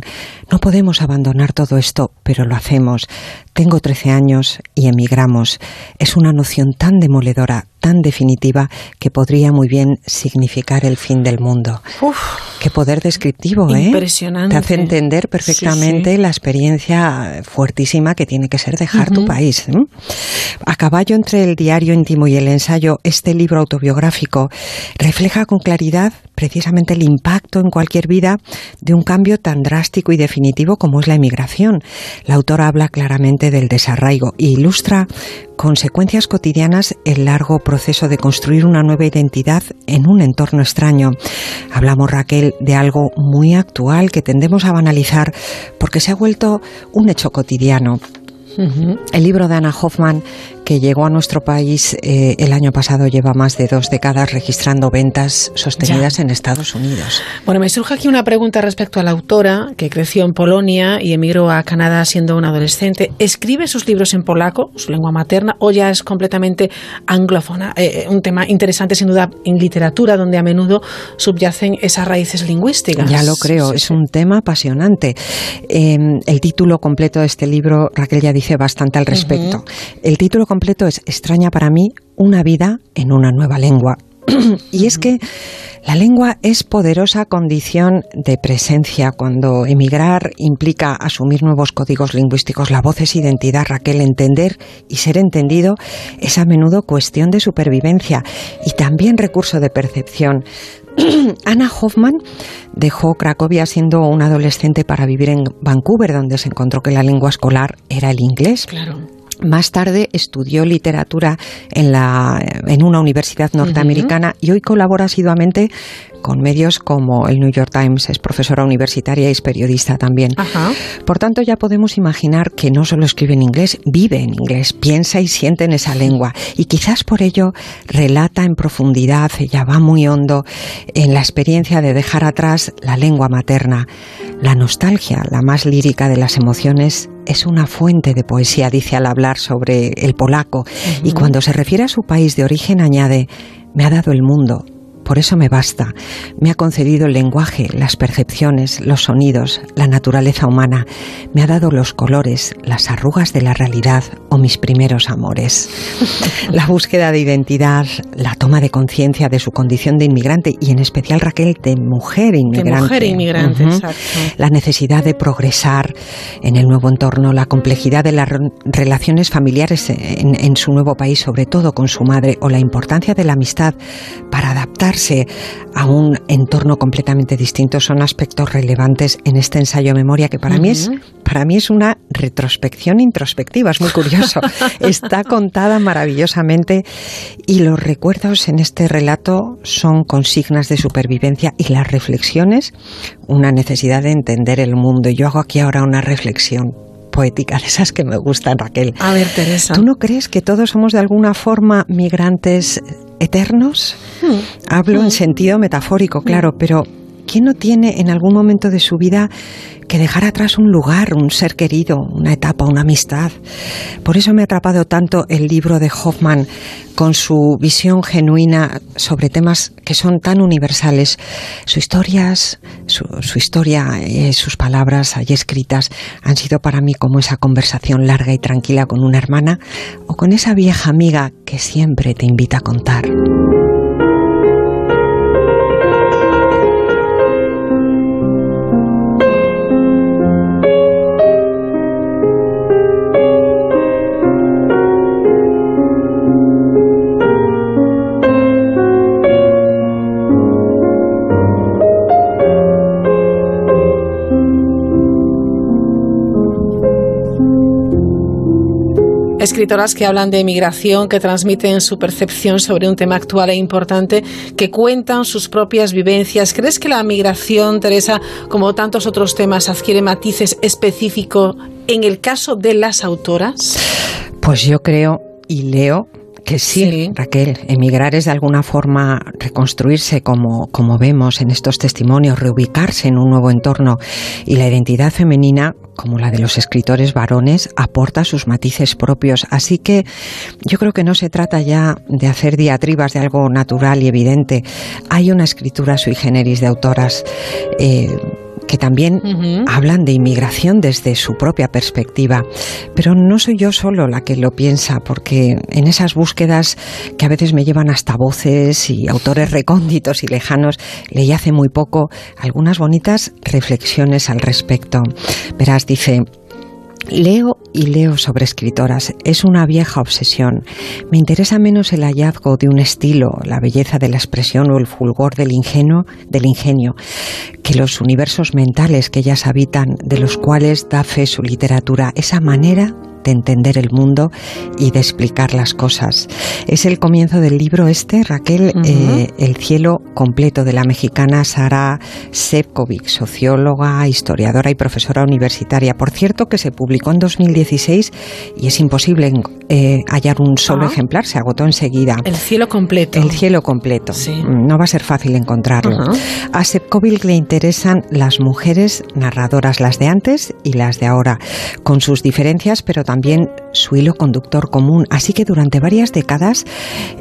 No podemos abandonar todo esto, pero lo hacemos. Tengo 13 años y emigramos. Es una noción tan demoledora, tan definitiva, que podría muy bien significar el fin del mundo. Uf, Qué poder descriptivo, ¿eh? Impresionante. Te hace entender perfectamente Sí, sí. la experiencia fuertísima que tiene que ser dejar tu país. ¿eh? A caballo entre el diario íntimo y el ensayo, este libro autobiográfico refleja con claridad precisamente el impacto en cualquier vida de un cambio tan drástico y definitivo como es la emigración. La autora habla claramente del desarraigo e ilustra consecuencias cotidianas el largo proceso de construir una nueva identidad en un entorno extraño. Hablamos, Raquel, de algo muy actual que tendemos a banalizar porque se ha vuelto un hecho cotidiano. El libro de Anna Hoffman, que llegó a nuestro país eh, el año pasado, lleva más de dos décadas registrando ventas sostenidas en Estados Unidos. Bueno, me surge aquí una pregunta respecto a la autora que creció en Polonia y emigró a Canadá siendo una adolescente. ¿Escribe sus libros en polaco, su lengua materna, o ya es completamente anglófona? Eh, un tema interesante, sin duda, en literatura, donde a menudo subyacen esas raíces lingüísticas. Ya lo creo, es un tema apasionante. Eh, el título completo de este libro, Raquel ya dice bastante al respecto. El título completo es Extraña para mí, una vida en una nueva lengua. y es que la lengua es poderosa condición de presencia. Cuando emigrar implica asumir nuevos códigos lingüísticos, la voz es identidad, Raquel, entender y ser entendido es a menudo cuestión de supervivencia y también recurso de percepción. Anna Hoffman dejó Cracovia siendo una adolescente para vivir en Vancouver, donde se encontró que la lengua escolar era el inglés. Claro. Más tarde estudió literatura en, la, en una universidad norteamericana y hoy colabora asiduamente con medios como el New York Times, es profesora universitaria y es periodista también. Por tanto, ya podemos imaginar que no solo escribe en inglés, vive en inglés, piensa y siente en esa lengua. Y quizás por ello relata en profundidad, ella va muy hondo en la experiencia de dejar atrás la lengua materna. La nostalgia, la más lírica de las emociones, es una fuente de poesía, dice al hablar sobre el polaco. Y cuando se refiere a su país de origen añade, me ha dado el mundo, por eso me basta. Me ha concedido el lenguaje, las percepciones, los sonidos, la naturaleza humana. Me ha dado los colores, las arrugas de la realidad o mis primeros amores. la búsqueda de identidad, la toma de conciencia de su condición de inmigrante y en especial Raquel de mujer inmigrante. De mujer inmigrante, Ujú. exacto. La necesidad de progresar en el nuevo entorno, la complejidad de las re- relaciones familiares en, en su nuevo país, sobre todo con su madre, o la importancia de la amistad para adaptarse a un entorno completamente distinto son aspectos relevantes en este ensayo memoria que para mí es para mí es una retrospección introspectiva, es muy curioso. Está contada maravillosamente y los recuerdos en este relato son consignas de supervivencia y las reflexiones una necesidad de entender el mundo. Y yo hago aquí ahora una reflexión poética de esas que me gustan, Raquel. A ver, Teresa. ¿Tú no crees que todos somos de alguna forma migrantes eternos? Hablo en sentido metafórico, claro, pero ¿quién no tiene en algún momento de su vida que dejar atrás un lugar, un ser querido, una etapa, una amistad? Por eso me ha atrapado tanto el libro de Hoffman con su visión genuina sobre temas que son tan universales. Sus historias, su, historia, eh, sus palabras allí escritas han sido para mí como esa conversación larga y tranquila con una hermana o con esa vieja amiga que siempre te invita a contar. Escritoras que hablan de emigración, que transmiten su percepción sobre un tema actual e importante, que cuentan sus propias vivencias. ¿Crees que la migración, Teresa, como tantos otros temas, adquiere matices específicos en el caso de las autoras? Pues yo creo y leo que sí, Raquel, emigrar es de alguna forma reconstruirse como, como vemos en estos testimonios, reubicarse en un nuevo entorno y la identidad femenina, como la de los escritores varones, aporta sus matices propios. Así que yo creo que no se trata ya de hacer diatribas de algo natural y evidente. Hay una escritura sui generis de autoras. eh, que también hablan de inmigración desde su propia perspectiva. Pero no soy yo solo la que lo piensa, porque en esas búsquedas que a veces me llevan hasta voces y autores recónditos y lejanos, leí hace muy poco algunas bonitas reflexiones al respecto. Verás, dice, Leo y leo sobre escritoras. Es una vieja obsesión. Me interesa menos el hallazgo de un estilo, la belleza de la expresión o el fulgor del ingenuo, del ingenio, que los universos mentales que ellas habitan, de los cuales da fe su literatura, esa manera de entender el mundo y de explicar las cosas. Es el comienzo del libro este, Raquel, eh, El cielo completo de la mexicana Sara Sefcovic, socióloga, historiadora y profesora universitaria. Por cierto, que se publicó en 2016 y es imposible eh, hallar un solo Ah. ejemplar, se agotó enseguida. El cielo completo. El cielo completo. Mm, No va a ser fácil encontrarlo. A Sepkovic le interesan las mujeres narradoras, las de antes y las de ahora, con sus diferencias, pero también su hilo conductor común. Así que durante varias décadas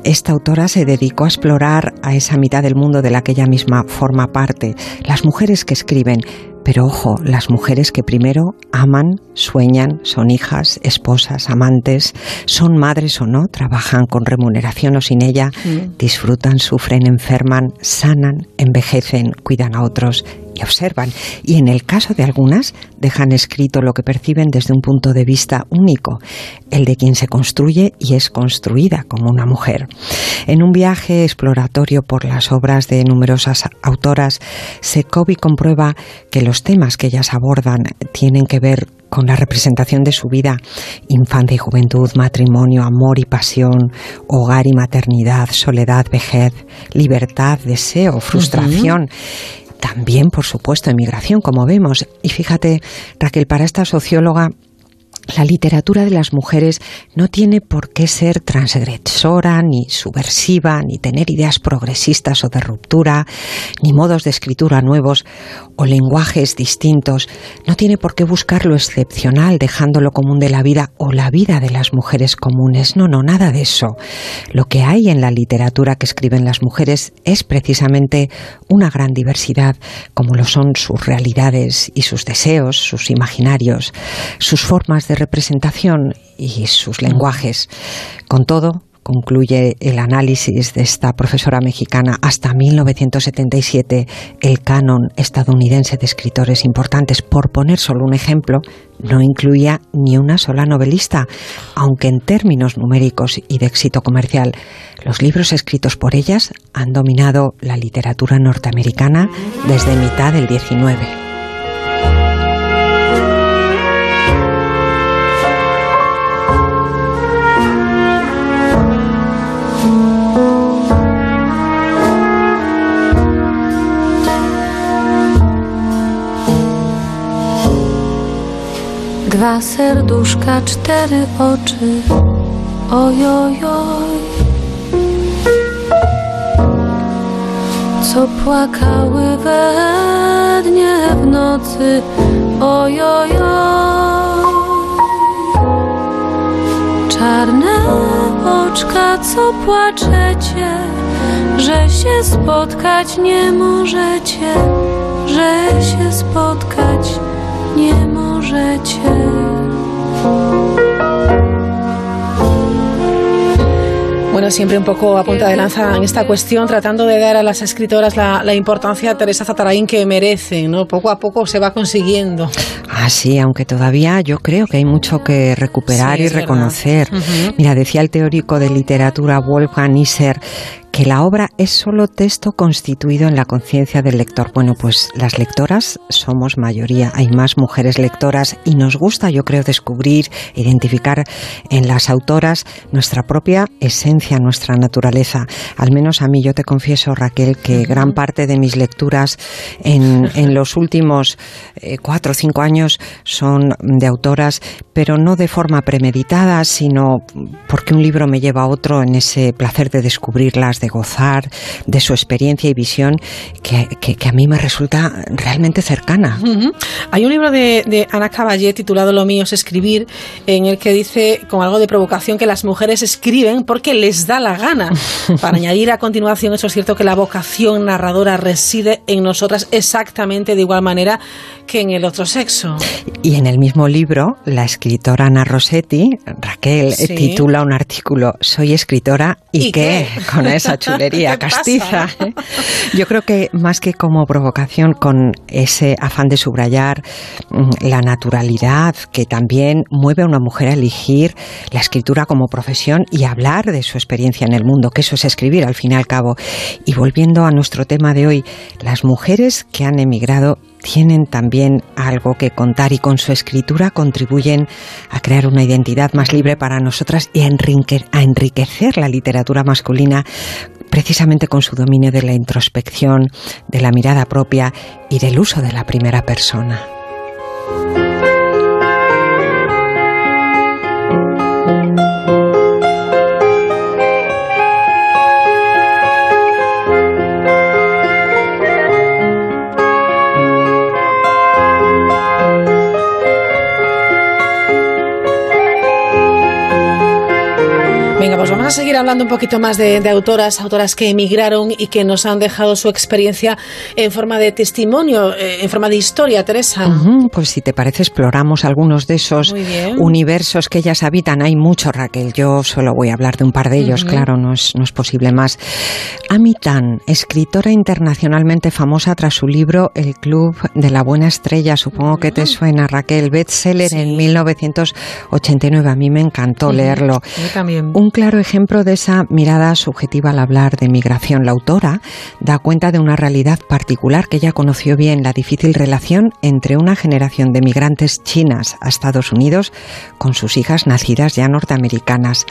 esta autora se dedicó a explorar a esa mitad del mundo de la que ella misma forma parte, las mujeres que escriben. Pero ojo, las mujeres que primero aman, sueñan, son hijas, esposas, amantes, son madres o no, trabajan con remuneración o sin ella, disfrutan, sufren, enferman, sanan, envejecen, cuidan a otros y observan. Y en el caso de algunas, dejan escrito lo que perciben desde un punto de vista único, el de quien se construye y es construida como una mujer. En un viaje exploratorio por las obras de numerosas autoras, Secovi comprueba que los temas que ellas abordan tienen que ver con la representación de su vida, infancia y juventud, matrimonio, amor y pasión, hogar y maternidad, soledad, vejez, libertad, deseo, frustración. También, por supuesto, emigración, como vemos. Y fíjate, Raquel, para esta socióloga, la literatura de las mujeres no tiene por qué ser transgresora, ni subversiva, ni tener ideas progresistas o de ruptura, ni modos de escritura nuevos o lenguajes distintos. No tiene por qué buscar lo excepcional, dejando lo común de la vida o la vida de las mujeres comunes. No, no, nada de eso. Lo que hay en la literatura que escriben las mujeres es precisamente una gran diversidad, como lo son sus realidades y sus deseos, sus imaginarios, sus formas de representación y sus lenguajes. Con todo, concluye el análisis de esta profesora mexicana, hasta 1977 el canon estadounidense de escritores importantes, por poner solo un ejemplo, no incluía ni una sola novelista, aunque en términos numéricos y de éxito comercial, los libros escritos por ellas han dominado la literatura norteamericana desde mitad del 19. Dwa serduszka, cztery oczy. Ojojoj. Co płakały we dnie w nocy. Ojojoj. Czarne oczka, co płaczecie Że się spotkać nie możecie Że się spotkać nie możecie Bueno, siempre un poco a punta de lanza en esta cuestión, tratando de dar a las escritoras la, la importancia a Teresa Zatarain que merecen, ¿no? Poco a poco se va consiguiendo. Ah, sí, aunque todavía yo creo que hay mucho que recuperar Sí, y reconocer. Mira, decía el teórico de literatura Wolfgang Iser que la obra es solo texto constituido en la conciencia del lector. Bueno, pues las lectoras somos mayoría, hay más mujeres lectoras y nos gusta, yo creo, descubrir, identificar en las autoras nuestra propia esencia, nuestra naturaleza. Al menos a mí yo te confieso, Raquel, que gran parte de mis lecturas en, en los últimos eh, cuatro o cinco años son de autoras, pero no de forma premeditada, sino porque un libro me lleva a otro en ese placer de descubrirlas, de gozar de su experiencia y visión que, que- que a mí me resulta realmente cercana. Hay un libro de, de Ana Caballé titulado Lo mío es escribir, en el que dice con algo de provocación que las mujeres escriben porque les da la gana. Para añadir a continuación, eso es cierto que la vocación narradora reside en nosotras exactamente de igual manera que en el otro sexo. Y en el mismo libro, la escritora Ana Rossetti, Raquel, Sí. titula un artículo Soy escritora y, ¿Y qué? qué? con esa chulería castiza. ¿eh? Yo creo que más que como provocación, con ese afán de subrayar mm, la naturalidad que también mueve a una mujer a elegir la escritura como profesión y hablar de su experiencia en el mundo, que eso es escribir al fin y al cabo. Y volviendo a nuestro tema de hoy, las mujeres que han emigrado tienen también algo que contar y con su escritura contribuyen a crear una identidad más libre para nosotras y a, enrique- a enriquecer la literatura masculina precisamente con su dominio de la introspección, de la mirada propia y del uso de la primera persona. Vamos a seguir hablando un poquito más de, de, autoras, autoras que emigraron y que nos han dejado su experiencia en forma de testimonio, eh, en forma de historia, Teresa. Uh -huh, pues si te parece, exploramos algunos de esos universos que ellas habitan. Hay mucho, Raquel. Yo solo voy a hablar de un par de ellos, uh -huh. claro, no es, no es posible más. Amitan, escritora internacionalmente famosa tras su libro El Club de la Buena Estrella. Supongo que te suena, Raquel. Bestseller sí. en 1989. A mí me encantó leerlo. Yo también. Un claro ejemplo de esa mirada subjetiva al hablar de migración. La autora da cuenta de una realidad particular que ella conoció bien, la difícil relación entre una generación de migrantes chinas a Estados Unidos con sus hijas nacidas ya norteamericanas.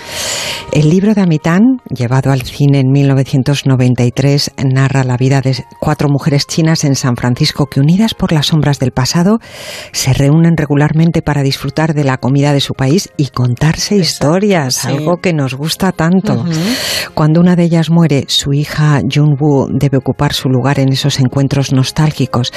El libro de Amitán, llevado al cine en 1993, narra la vida de cuatro mujeres chinas en San Francisco que unidas por las sombras del pasado se reúnen regularmente para disfrutar de la comida de su país y contarse Exacto, historias, sí. algo que nos gusta tanto. Uh -huh. Cuando una de ellas muere, su hija Junwoo debe ocupar su lugar en esos encuentros nostálgicos,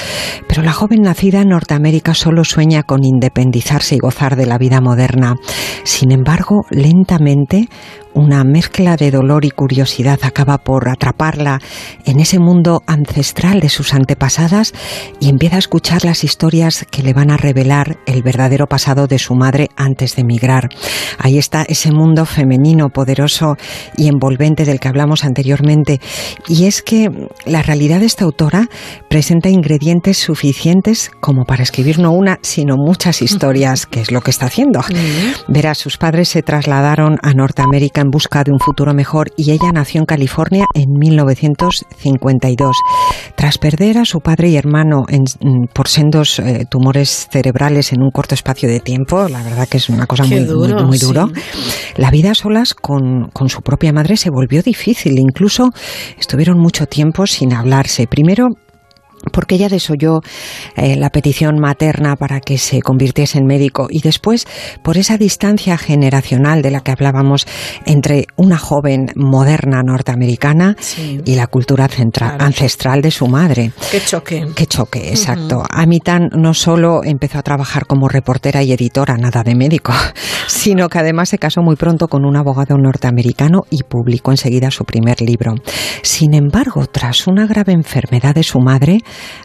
pero la joven nacida en Norteamérica solo sueña con independizarse y gozar de la vida moderna. Sin embargo, lentamente una mezcla de dolor y curiosidad acaba por atraparla en ese mundo ancestral de sus antepasadas y empieza a escuchar las historias que le van a revelar el verdadero pasado de su madre antes de emigrar. Ahí está ese mundo femenino poderoso y envolvente del que hablamos anteriormente. Y es que la realidad de esta autora presenta ingredientes suficientes como para escribir no una, sino muchas historias, que es lo que está haciendo. Verá, sus padres se trasladaron a Norteamérica en busca de un futuro mejor y ella nació en California en 1952. Tras perder a su padre y hermano en, por sendos eh, tumores cerebrales en un corto espacio de tiempo, la verdad que es una cosa muy duro, muy, muy duro sí. la vida a solas con, con su propia madre se volvió difícil. Incluso estuvieron mucho tiempo sin hablarse. Primero porque ella desoyó eh, la petición materna para que se convirtiese en médico y después por esa distancia generacional de la que hablábamos entre una joven moderna norteamericana sí. y la cultura ancestral de su madre. Qué choque. Qué choque, exacto. Uh -huh. Amitan no solo empezó a trabajar como reportera y editora, nada de médico, sino que además se casó muy pronto con un abogado norteamericano y publicó enseguida su primer libro. Sin embargo, tras una grave enfermedad de su madre,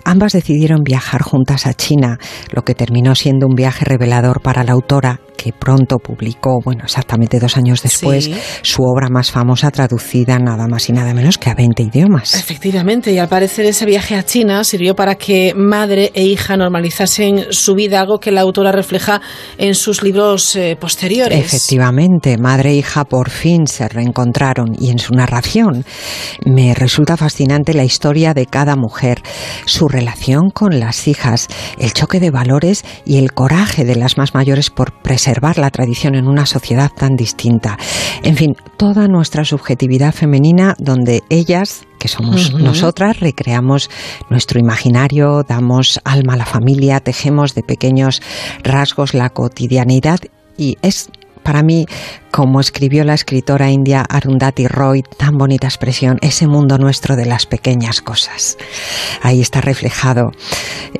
Ambas decidieron viajar juntas a China, lo que terminó siendo un viaje revelador para la autora, que pronto publicó, bueno, exactamente dos años después, sí. su obra más famosa traducida nada más y nada menos que a 20 idiomas. Efectivamente, y al parecer ese viaje a China sirvió para que madre e hija normalizasen su vida, algo que la autora refleja en sus libros eh, posteriores. Efectivamente, madre e hija por fin se reencontraron y en su narración me resulta fascinante la historia de cada mujer, su relación con las hijas, el choque de valores y el coraje de las más mayores por preservar la tradición en una sociedad tan distinta. En fin, toda nuestra subjetividad femenina donde ellas que somos uh -huh. nosotras, recreamos nuestro imaginario, damos alma a la familia, tejemos de pequeños rasgos la cotidianidad y es para mí, como escribió la escritora india Arundhati Roy, tan bonita expresión, ese mundo nuestro de las pequeñas cosas. Ahí está reflejado.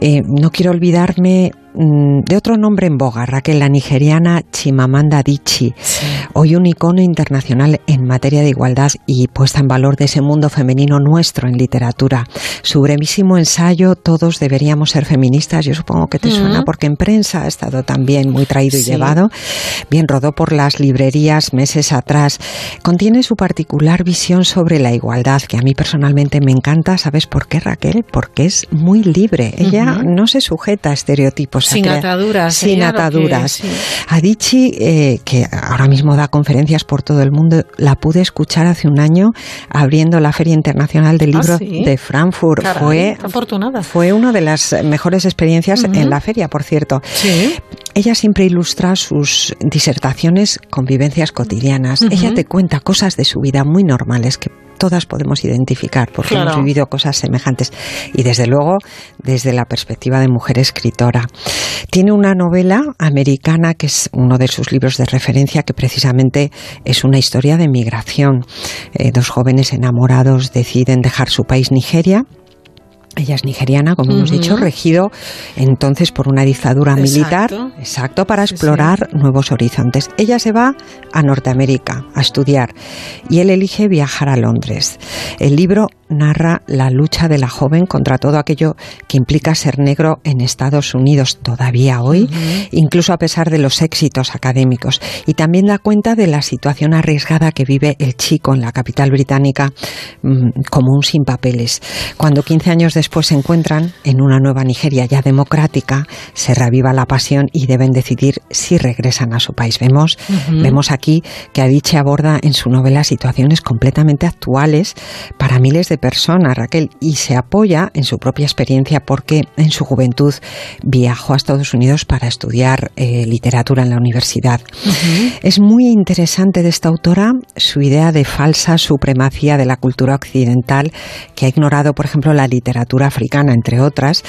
Eh, no quiero olvidarme mm, de otro nombre en boga, Raquel, la nigeriana Chimamanda Adichie, sí. hoy un icono internacional en materia de igualdad y puesta en valor de ese mundo femenino nuestro en literatura. Su brevísimo ensayo, Todos deberíamos ser feministas, yo supongo que te uh -huh. suena porque en prensa ha estado también muy traído y llevado. Bien, rodó por las librerías meses atrás. Contiene su particular visión sobre la igualdad, que a mí personalmente me encanta. ¿Sabes por qué, Raquel? Porque es muy libre. Ella uh -huh. no se sujeta a estereotipos. Sin ataduras. Sin ataduras. Que, sí. Eh, que ahora mismo da conferencias por todo el mundo, la pude escuchar hace un año abriendo la Feria Internacional del Libro ¿Ah, sí? de Frankfurt. Caray, fue, afortunada. fue una de las mejores experiencias uh -huh. en la feria, por cierto. Sí. Ella siempre ilustra sus disertaciones con vivencias cotidianas. Uh -huh. Ella te cuenta cosas de su vida muy normales que todas podemos identificar porque claro. hemos vivido cosas semejantes y desde luego desde la perspectiva de mujer escritora. Tiene una novela americana que es uno de sus libros de referencia que precisamente es una historia de migración. Eh, dos jóvenes enamorados deciden dejar su país Nigeria ella es nigeriana, como hemos dicho, regido entonces por una dictadura militar, Exacto. para explorar nuevos horizontes. Ella se va a Norteamérica a estudiar y él elige viajar a Londres. El libro narra la lucha de la joven contra todo aquello que implica ser negro en Estados Unidos todavía hoy, incluso a pesar de los éxitos académicos. Y también da cuenta de la situación arriesgada que vive el chico en la capital británica mm, como un sin papeles. Cuando 15 años después se encuentran en una nueva Nigeria ya democrática, se reaviva la pasión y deben decidir si regresan a su país. Vemos, Ujú. vemos aquí que Adichie aborda en su novela situaciones completamente actuales para miles de personas, Raquel, y se apoya en su propia experiencia porque en su juventud viajó a Estados Unidos para estudiar eh, literatura en la universidad. Es muy interesante de esta autora su idea de falsa supremacía de la cultura occidental que ha ignorado, por ejemplo, la literatura africana, entre otras,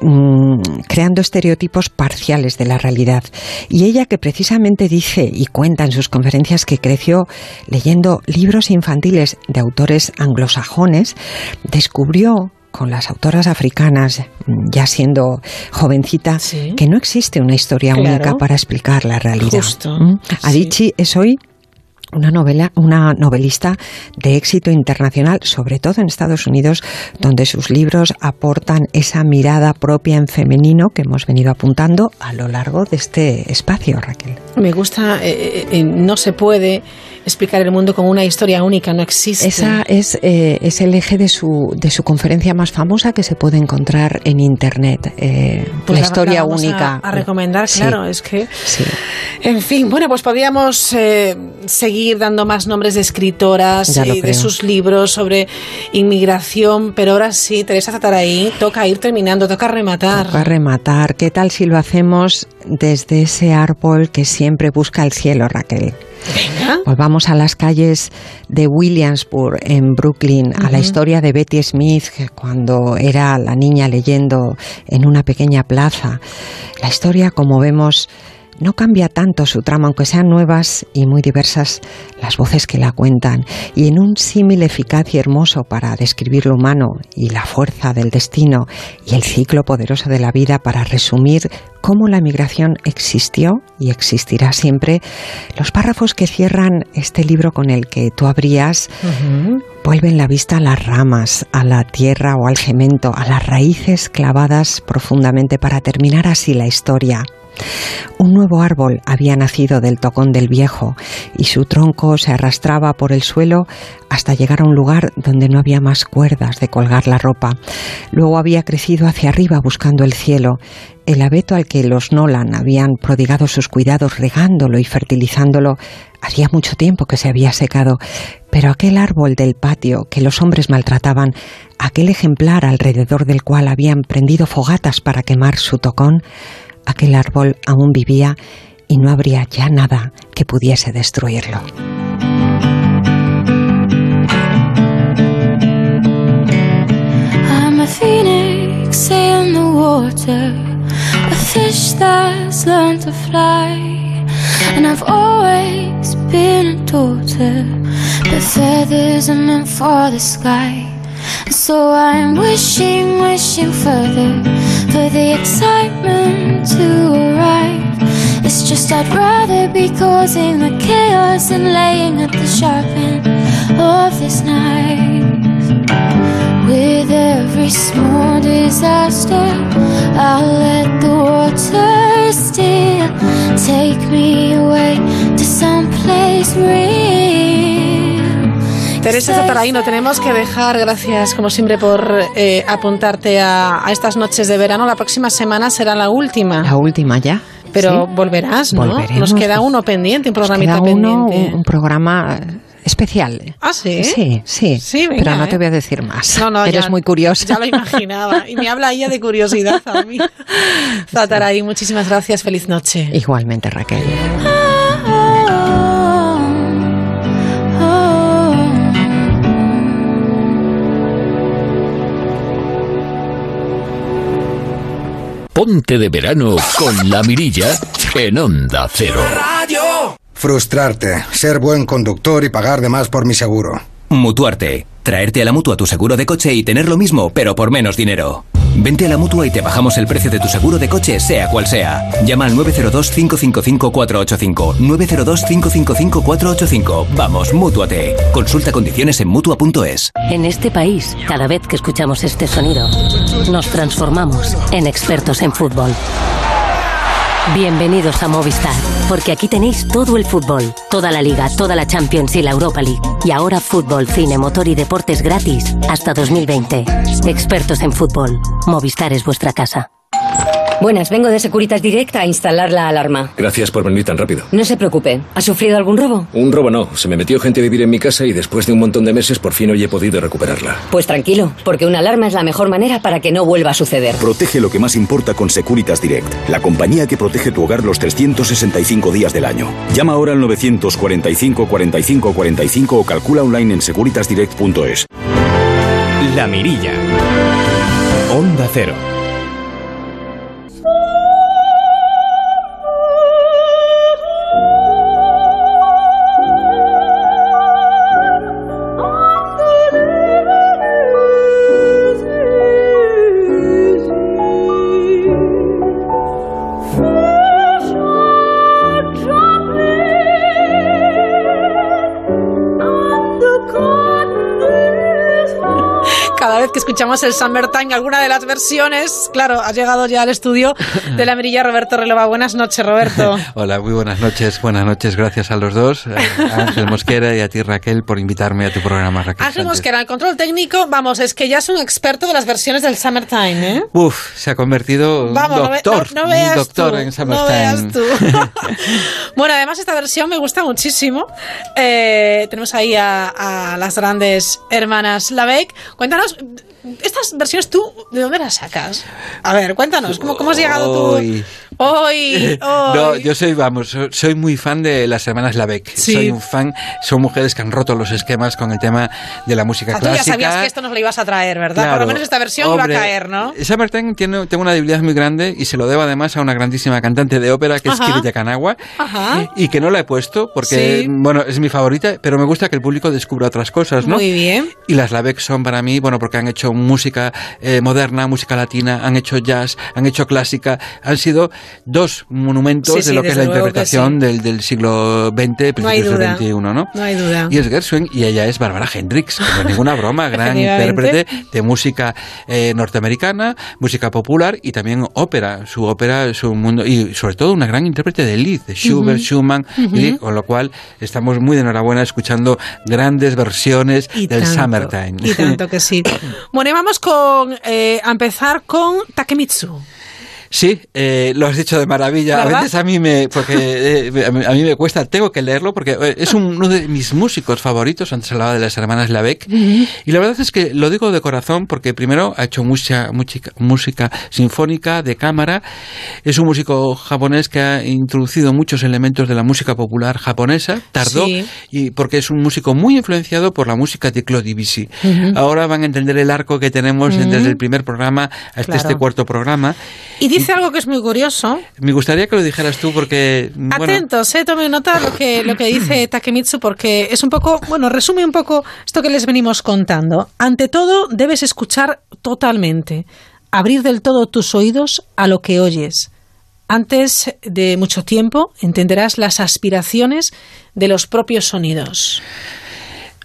mm, creando estereotipos parciales de la realidad. Y ella que precisamente dice y cuenta en sus conferencias que creció leyendo libros infantiles de autores anglosajones, descubrió con las autoras africanas, mm, ya siendo jovencita, que no existe una historia Claro. única para explicar la realidad. Justo, ¿Mm? Adichie es hoy una novela, una novelista de éxito internacional, sobre todo en Estados Unidos, donde sus libros aportan esa mirada propia en femenino que hemos venido apuntando a lo largo de este espacio, Raquel. Me gusta, eh, eh, no se puede explicar el mundo como una historia única, no existe. Esa es, eh, es el eje de su, de su conferencia más famosa que se puede encontrar en Internet. eh, Pues la historia vamos a- única. A, recomendar, Sí. claro, es que. Sí. En fin, bueno, pues podríamos eh, seguir dando más nombres de escritoras y de sus libros sobre inmigración, pero ahora sí, Teresa Zataraí, toca ir terminando, toca rematar. Toca rematar. ¿Qué tal si lo hacemos desde ese árbol que siempre busca el cielo, Raquel? Venga. Volvamos a las calles de Williamsburg, en Brooklyn, a la historia de Betty Smith, cuando era la niña leyendo en una pequeña plaza. La historia, como vemos, no cambia tanto su trama, aunque sean nuevas y muy diversas las voces que la cuentan. Y en un símil eficaz y hermoso para describir lo humano y la fuerza del destino y el ciclo poderoso de la vida para resumir cómo la migración existió y existirá siempre, los párrafos que cierran este libro con el que tú abrías vuelven la vista a las ramas, a la tierra o al cemento, a las raíces clavadas profundamente para terminar así la historia. Un nuevo árbol había nacido del tocón del viejo y su tronco se arrastraba por el suelo hasta llegar a un lugar donde no había más cuerdas de colgar la ropa. Luego había crecido hacia arriba buscando el cielo. El abeto al que los Nolan habían prodigado sus cuidados regándolo y fertilizándolo hacía mucho tiempo que se había secado, pero aquel árbol del patio que los hombres maltrataban, aquel ejemplar alrededor del cual habían prendido fogatas para quemar su tocón, aquel árbol aún vivía y no habría ya nada que pudiese destruirlo. I'm a phoenix in the water, a fish that's learned to fly. And I've always been a daughter, but feathers are meant for the sky. So I'm wishing, wishing further for the excitement to arrive. It's just I'd rather be causing the chaos and laying at the sharp end of this knife. With every small disaster, I'll let the water still take me away to some place real. Teresa Zataraí, no tenemos que dejar, gracias como siempre por eh, apuntarte a, a estas noches de verano. La próxima semana será la última. La última ya. Pero ¿sí? volverás, ¿no? Volveremos. Nos queda uno pendiente, un Nos programita queda uno, pendiente. un, programa eh, especial. Ah, sí. Sí, sí. Sí, venga, pero no ¿eh? te voy a decir más. No, no, Eres ya- muy curiosa. Ya lo imaginaba. Y me habla ella de curiosidad a mí. Zataraí, muchísimas gracias. Feliz noche. Igualmente, Raquel. Ponte de verano con la mirilla en Onda Cero. Frustrarte, ser buen conductor y pagar de más por mi seguro. Mutuarte. Traerte a la mutua tu seguro de coche y tener lo mismo, pero por menos dinero. Vente a la mutua y te bajamos el precio de tu seguro de coche, sea cual sea. Llama al 902-555-485. 902-555-485. Vamos, mútuate. Consulta condiciones en mutua.es. En este país, cada vez que escuchamos este sonido, nos transformamos en expertos en fútbol. Bienvenidos a Movistar, porque aquí tenéis todo el fútbol, toda la liga, toda la Champions y la Europa League. Y ahora fútbol, cine, motor y deportes gratis hasta 2020. Expertos en fútbol. Movistar es vuestra casa. Buenas, vengo de Securitas Direct a instalar la alarma. Gracias por venir tan rápido. No se preocupe. ¿Ha sufrido algún robo? Un robo no. Se me metió gente a vivir en mi casa y después de un montón de meses por fin hoy he podido recuperarla. Pues tranquilo, porque una alarma es la mejor manera para que no vuelva a suceder. Protege lo que más importa con Securitas Direct, la compañía que protege tu hogar los 365 días del año. Llama ahora al 945 45 45 o calcula online en securitasdirect.es. La Mirilla. Onda Cero. Escuchamos el Summertime, alguna de las versiones, claro, ha llegado ya al estudio de la mirilla Roberto Relova. Buenas noches, Roberto. Hola, muy buenas noches. Buenas noches, gracias a los dos, a Ángel Mosquera y a ti, Raquel, por invitarme a tu programa, Raquel. Ángel. Mosquera, el control técnico, vamos, es que ya es un experto de las versiones del Summertime, ¿eh? Uf, se ha convertido en no doctor, no- no veas doctor tú, en no Summertime. veas tú. Bueno, además esta versión me gusta muchísimo. Eh, tenemos ahí a, a las grandes hermanas Lavec. Cuéntanos, estas versiones tú, ¿de dónde las sacas? A ver, cuéntanos, ¿cómo, cómo has llegado tú? Hoy. Hoy, No, yo soy, vamos, so- soy muy fan de las hermanas Lavec. Sí. Soy un fan, son mujeres que han roto los esquemas con el tema de la música Ah, tú ya clásica. sabías que esto nos lo ibas a traer, ¿verdad? Por lo menos esta versión Hombre, iba a caer, ¿no? Summertime tiene, tengo una debilidad muy grande y se lo debo además a una grandísima cantante de ópera que Ajá. es Kanagua Ajá. y que no la he puesto porque, Sí. bueno, es mi favorita, pero me gusta que el público descubra otras cosas, ¿no? Muy bien. Y las Lavec son para mí, bueno, porque han hecho música eh, moderna, música latina, han hecho jazz, han hecho clásica, han sido dos monumentos Sí, de lo que es la interpretación sí. del, del siglo XX, No principios del. XXI, ¿no? No hay duda. Y es Gershwin y ella es Barbara Hendricks, que no es ninguna broma, gran intérprete de música eh, norteamericana, música popular y también ópera. Su ópera, su mundo y sobre todo una gran intérprete de Lied, de Schubert. Schumann, y con lo cual estamos muy de enhorabuena escuchando grandes versiones del tanto, Summertime. Y tanto que sí. Bueno, vamos con, eh, a empezar con Takemitsu. Sí, eh, lo has dicho de maravilla. A veces a mí me, porque eh, a mí- a mí me cuesta, tengo que leerlo porque eh, es un- uno de mis músicos favoritos. Antes hablaba de las hermanas Lavec y la verdad es que lo digo de corazón porque primero ha hecho mucha música, música sinfónica de cámara. Es un músico japonés que ha introducido muchos elementos de la música popular japonesa. Tardó Sí. y porque es un músico muy influenciado por la música de Claude Debussy. Ahora van a entender el arco que tenemos desde el primer programa hasta Claro. este cuarto programa. Y dice algo que es muy curioso. Me gustaría que lo dijeras tú porque... bueno, Atentos, eh, tome nota lo que, lo que dice Takemitsu porque es un poco, bueno, resume un poco esto que les venimos contando. Ante todo, debes escuchar totalmente, abrir del todo tus oídos a lo que oyes. Antes de mucho tiempo entenderás las aspiraciones de los propios sonidos.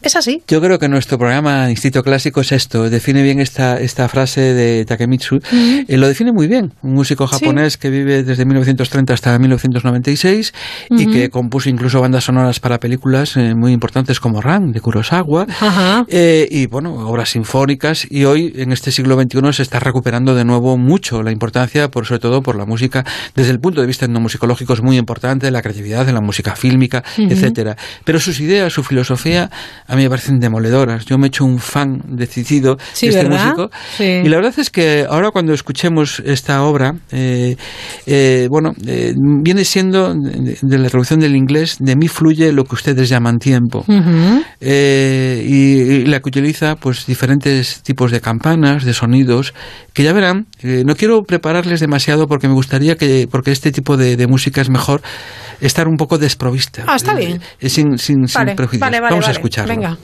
Es así. Yo creo que nuestro programa Instinto Clásico es esto, define bien esta, esta frase de Takemitsu, Eh, lo define muy bien, un músico Sí. japonés que vive desde 1930 hasta 1996 y que compuso incluso bandas sonoras para películas eh, muy importantes como Ran, de Kurosawa, eh, y bueno, obras sinfónicas. Y hoy en este siglo XXI se está recuperando de nuevo mucho la importancia, por sobre todo por la música, desde el punto de vista etnomusicológico es muy importante, la creatividad de la música fílmica, etcétera. Pero sus ideas, su filosofía, a mí me parecen demoledoras. Yo me he hecho un fan decidido Sí, de este ¿verdad? músico. Sí. Y la verdad es que ahora cuando escuchemos esta obra, eh, eh, bueno, eh, viene siendo de, de la traducción del inglés, de mí fluye lo que ustedes llaman tiempo. Eh, y, y la que utiliza pues diferentes tipos de campanas, de sonidos, que ya verán, eh, no quiero prepararles demasiado porque me gustaría que, porque este tipo de, de música es mejor estar un poco desprovista. Ah, está bien. Eh, sin, sin, sin Vale, prejuicios. vale, vale, Vamos a escucharlo. Venga.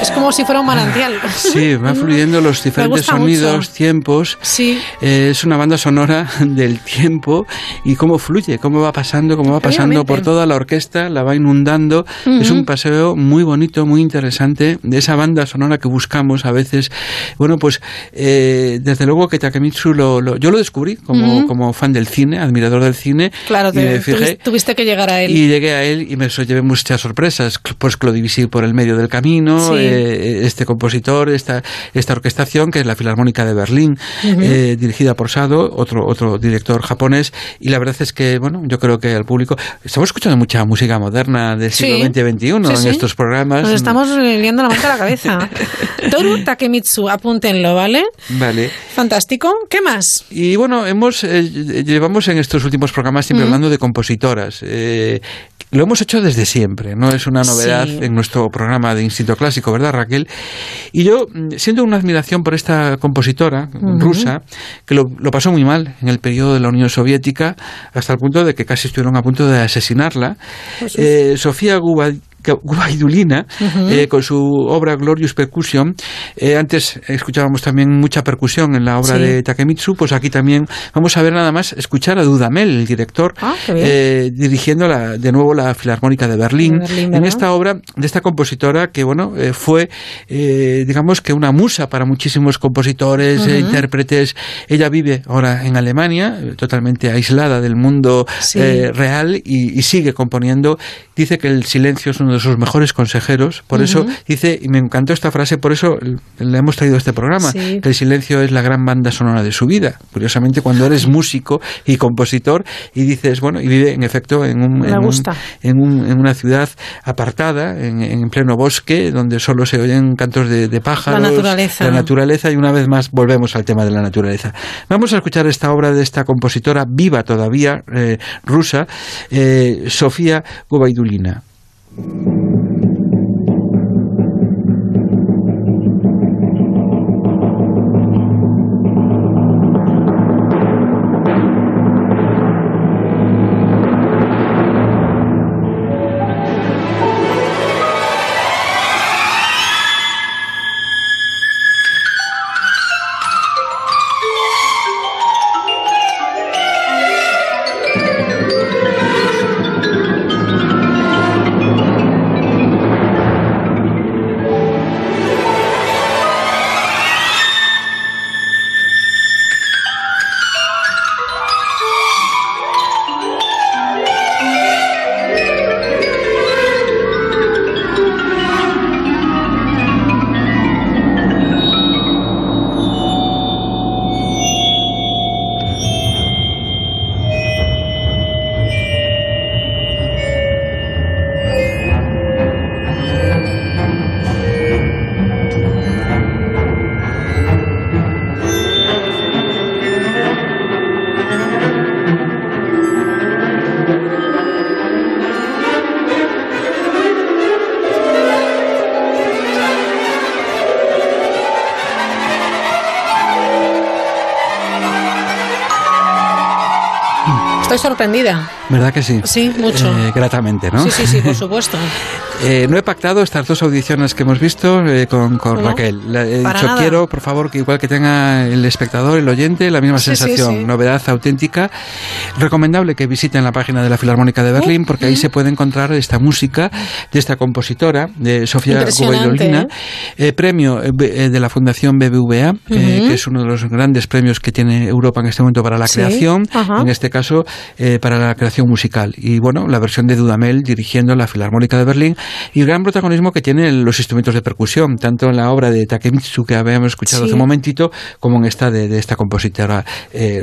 Es como si fuera un manantial. Sí, va fluyendo los diferentes sonidos, mucho. tiempos. Sí. Eh, es una banda sonora del tiempo y cómo fluye, cómo va pasando, cómo va pasando por toda la orquesta, la va inundando. Es Ujú. un paseo muy bonito, muy interesante de esa banda sonora que buscamos a veces. Bueno, pues eh, desde luego que Takemitsu lo, lo- yo lo descubrí como, Ujú. como fan del cine, admirador del cine. Claro, y te- me fijé. tuvis- tuviste que llegar a él. Y llegué a él y me llevé muchas sorpresas. Pues Clodivisí por el medio del camino, Sí. eh, este compositor, esta, esta orquestación que es la Filarmónica de Berlín, eh, dirigida por Sado, otro, otro director japonés. Y la verdad es que, bueno, yo creo que al público. Estamos escuchando mucha música moderna del siglo Sí. XX-XXI Sí, en sí. estos programas. Nos estamos liando la manta a la cabeza. Toru Takemitsu, apúntenlo, ¿vale? Vale. Fantástico. ¿Qué más? Y bueno, hemos eh, llevamos en estos últimos programas siempre hablando de compositoras. Eh, lo hemos hecho desde siempre, no es una novedad Sí. en nuestro programa de Instinto Clásico, ¿verdad, Raquel? Y yo mm, siento una admiración por esta compositora rusa que lo, lo pasó muy mal en el periodo de la Unión Soviética hasta el punto de que casi estuvieron a punto de asesinarla. Jesús. Eh, Sofía Ujú. eh, con su obra Glorious Percussion. Eh, antes escuchábamos también mucha percusión en la obra Sí. de Takemitsu, pues aquí también vamos a ver nada más escuchar a Dudamel, el director, Ah, eh, dirigiendo la- de nuevo la Filarmónica de Berlín, De Berlín, en esta obra de esta compositora que bueno fue digamos que una musa para muchísimos compositores, Ujú. intérpretes. Ella vive ahora en Alemania, totalmente aislada del mundo Sí. real y, y sigue componiendo. Dice que el silencio es uno de sus mejores consejeros. Por eso dice, y me encantó esta frase, por eso le hemos traído este programa, Sí. que el silencio es la gran banda sonora de su vida. Curiosamente, cuando eres músico y compositor y dices, bueno, y vive en efecto en, un, en, un- en, un- en una ciudad apartada, en, en pleno bosque, donde solo se oyen cantos de, de pájaros. La naturaleza. La naturaleza, y una vez más volvemos al tema de la naturaleza. Vamos a escuchar esta obra de esta compositora viva todavía, eh, rusa, eh, Sofía Gubaidulina. thank you sorprendida. ¿Verdad que sí? Sí, mucho. Eh, gratamente, ¿no? Sí, sí, sí, por supuesto. Eh, no he pactado estas dos audiciones que hemos visto eh, con, con No, Raquel. La- he para dicho, nada. quiero, por favor, que igual que tenga el espectador, el oyente, la misma Sí, sí, sensación, sí. novedad auténtica. Recomendable que visiten la página de la Filarmónica de Berlín, porque ahí se puede encontrar esta música de esta compositora, de Sofía Gubaidulina, eh, premio eh, eh, de la Fundación BBVA, eh, que es uno de los grandes premios que tiene Europa en este momento para la Sí, creación, ajá. en este caso para la creación musical. Y bueno, la versión de Dudamel dirigiendo la Filarmónica de Berlín y el gran protagonismo que tienen los instrumentos de percusión, tanto en la obra de Takemitsu que habíamos escuchado Sí. hace un momentito, como en esta de, de esta compositora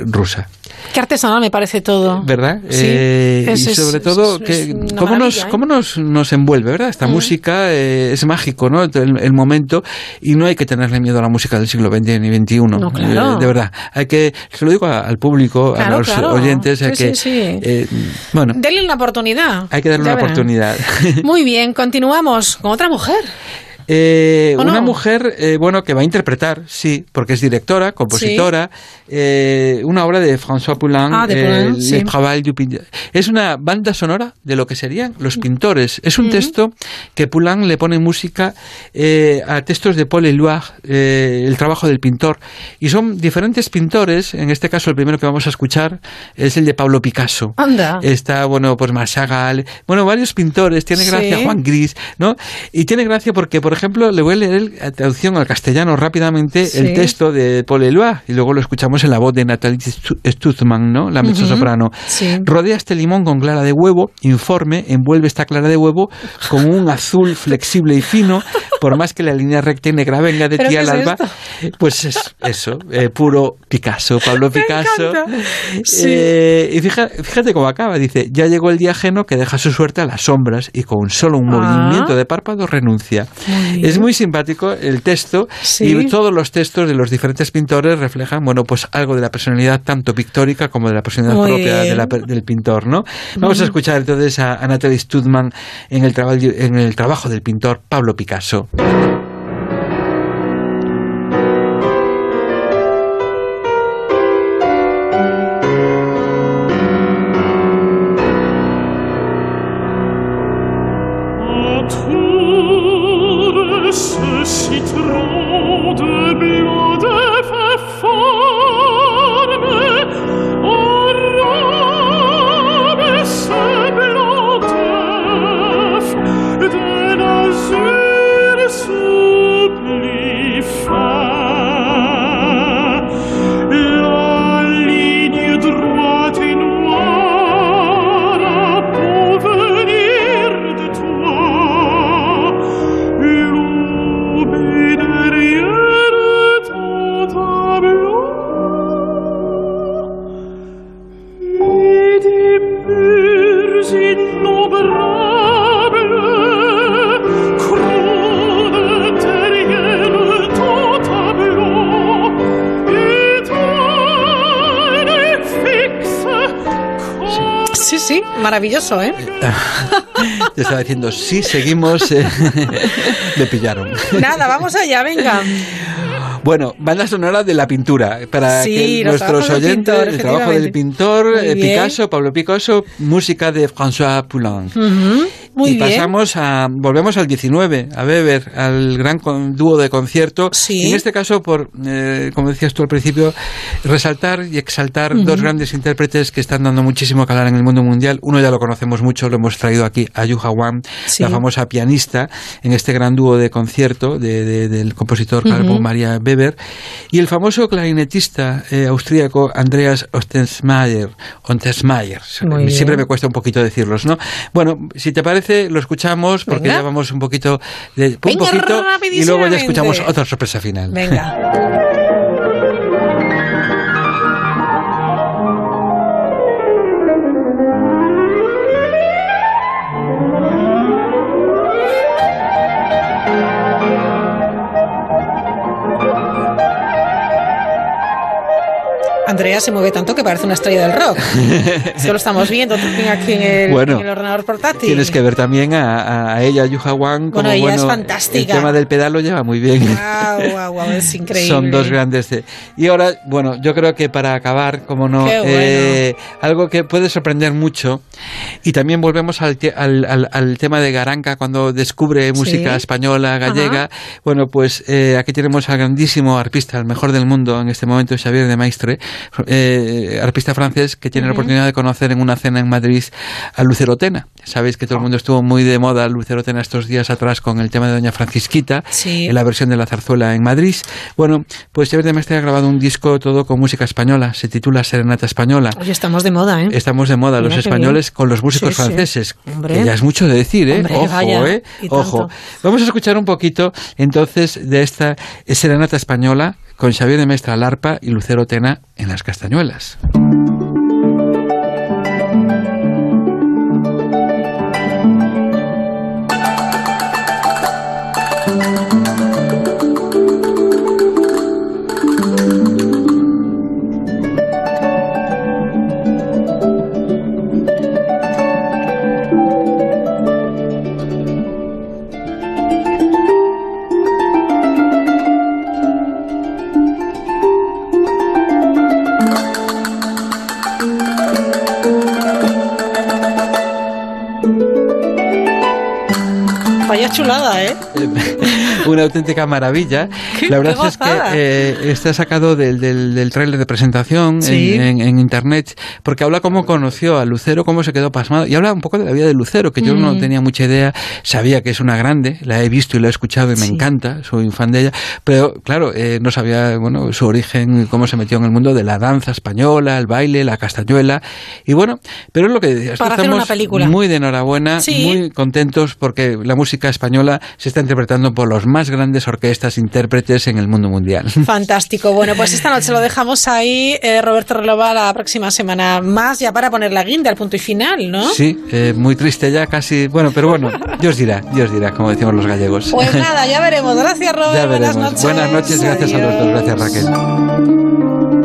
rusa. Qué artesanal me parece todo. ¿Verdad? Sí. Eh, Es- y sobre es- todo, es que, ¿cómo, nos, ¿eh? cómo nos, nos envuelve, ¿verdad? Esta Mm. música eh, es mágico, ¿no? El, el momento, y no hay que tenerle miedo a la música del siglo XX ni XXI. No, claro. Eh, de verdad. Hay que, se lo digo a- al público, Claro, a los claro. oyentes, hay Sí, que, sí, sí. bueno, Denle una oportunidad. hay que darle Ya una verán. oportunidad. Muy bien, continuamos con otra mujer. Eh, ¿O una no? mujer, eh, bueno, que va a interpretar, sí, porque es directora, compositora, eh, una obra de François Poulain, Ah, de eh, Poulain, sí. Le Travail du Pinteur. Es una banda sonora de lo que serían los pintores. Es un Ujú. texto que Poulain le pone música eh, a textos de Paul Éluard, eh, el trabajo del pintor. Y son diferentes pintores, en este caso el primero que vamos a escuchar es el de Pablo Picasso. Anda. Está, bueno, pues Marchagall, bueno, varios pintores, tiene Sí. gracia Juan Gris, ¿no? Y tiene gracia porque, por ejemplo, le voy a leer el- a traducción al castellano rápidamente Sí. el texto de Paul Eluard y luego lo escuchamos en la voz de Natalie Stu- Stutzman, ¿no? La mezzosoprano. Sí. Rodea este limón con clara de huevo, informe, envuelve esta clara de huevo con un azul flexible y fino, por más que la línea recta y negra venga de ¿Pero ti al alba. Pues es eso, eh, puro Picasso, Pablo Picasso. Sí. Eh, y fija- fíjate, cómo acaba, dice, ya llegó el día ajeno que deja su suerte a las sombras y con solo un Ah. movimiento de párpado renuncia. Muy. Es muy simpático el texto Sí. y todos los textos de los diferentes pintores reflejan, bueno, pues algo de la personalidad tanto pictórica como de la personalidad Muy propia de la del pintor, ¿no? Vamos a escuchar entonces a, a Natalie Studman en el, en el trabajo del pintor Pablo Picasso. Estaba diciendo, sí, seguimos. eh, Le pillaron. Nada, vamos allá, venga. Bueno, banda sonora de la pintura. Para Sí, que nuestros oyentes, pintor, el trabajo del pintor, eh. Picasso, Pablo Picasso, música de François Poulain. Muy y bien. pasamos a, volvemos al 19, a Weber, al gran con- dúo de concierto. Sí. En este caso, por, eh, como decías tú al principio, resaltar y exaltar dos grandes intérpretes que están dando muchísimo calar en el mundo mundial. Uno ya lo conocemos mucho, lo hemos traído aquí, Ayuha Wang, Sí. la famosa pianista, en este gran dúo de concierto de- de- del compositor Carlo Ujú. Maria Weber. Y el famoso clarinetista eh, austríaco Andreas Ostensmayer. Ostensmayer. Siempre bien. me cuesta un poquito decirlos, ¿no? Bueno, si te parece, lo escuchamos porque Venga. ya vamos un poquito, de, un Venga, poquito y luego ya escuchamos otra sorpresa final. Venga. Andrea se mueve tanto que parece una estrella del rock. Esto lo estamos viendo también aquí en el, Bueno, en el ordenador portátil. Tienes que ver también a, a ella, Yuha Wang, como Bueno, ella es bueno, fantástica. El tema del pedal lo lleva muy bien. Guau, guau, es increíble. Son dos grandes. de- Y ahora, bueno, yo creo que para acabar, como no, bueno. eh, algo que puede sorprender mucho. Y también volvemos al, te- al, al- al tema de Garanca cuando descubre música Sí. española, gallega. Bueno, pues eh, aquí tenemos al grandísimo arpista, el mejor del mundo en este momento, Xavier de Maistre, eh, arpista francés que tiene la oportunidad de conocer en una cena en Madrid a Lucero Tena. Sabéis que todo el mundo estuvo muy de moda Lucero Tena estos días atrás con el tema de Doña Francisquita, Sí. en la versión de la zarzuela en Madrid. Bueno, pues Xavier de Maistre ha grabado un disco todo con música española, se titula Serenata Española. Oye, estamos de moda, ¿eh? Estamos de moda Mira los españoles bien. con los músicos Sí, sí. franceses. Hombre. Que ya es mucho de decir, ¿eh? Hombre, Ojo, vaya, ¿eh? Ojo. Vamos a escuchar un poquito entonces de esta serenata española con Xavier de Mestra al arpa y Lucero Tena en las castañuelas. Vaya chulada, ¿eh? Una auténtica maravilla. La verdad es que eh, está sacado del, del, del tráiler de presentación Sí. en, en- en internet, porque habla cómo conoció a Lucero, cómo se quedó pasmado, y habla un poco de la vida de Lucero, que yo no Mm. tenía mucha idea, sabía que es una grande, la he visto y la he escuchado y me encanta, soy un fan de ella, pero claro, eh, no sabía bueno su origen, cómo se metió en el mundo de la danza española, el baile, la castañuela, y bueno, pero es lo que decías, Para hacer estamos una película. muy de enhorabuena, Sí. muy contentos porque la música española se está interpretando por los más grandes orquestas intérpretes en el mundo mundial. Fantástico. Bueno, pues esta noche lo dejamos ahí. Eh, Roberto Relova la próxima semana más, ya para poner la guinda al punto y final, ¿no? Sí, eh, muy triste ya, casi. Bueno, pero bueno, Dios dirá, Dios dirá, como decimos los gallegos. Pues nada, ya veremos. Gracias, Robert. ya Buenas noches. Buenas noches, gracias a los dos, gracias Raquel.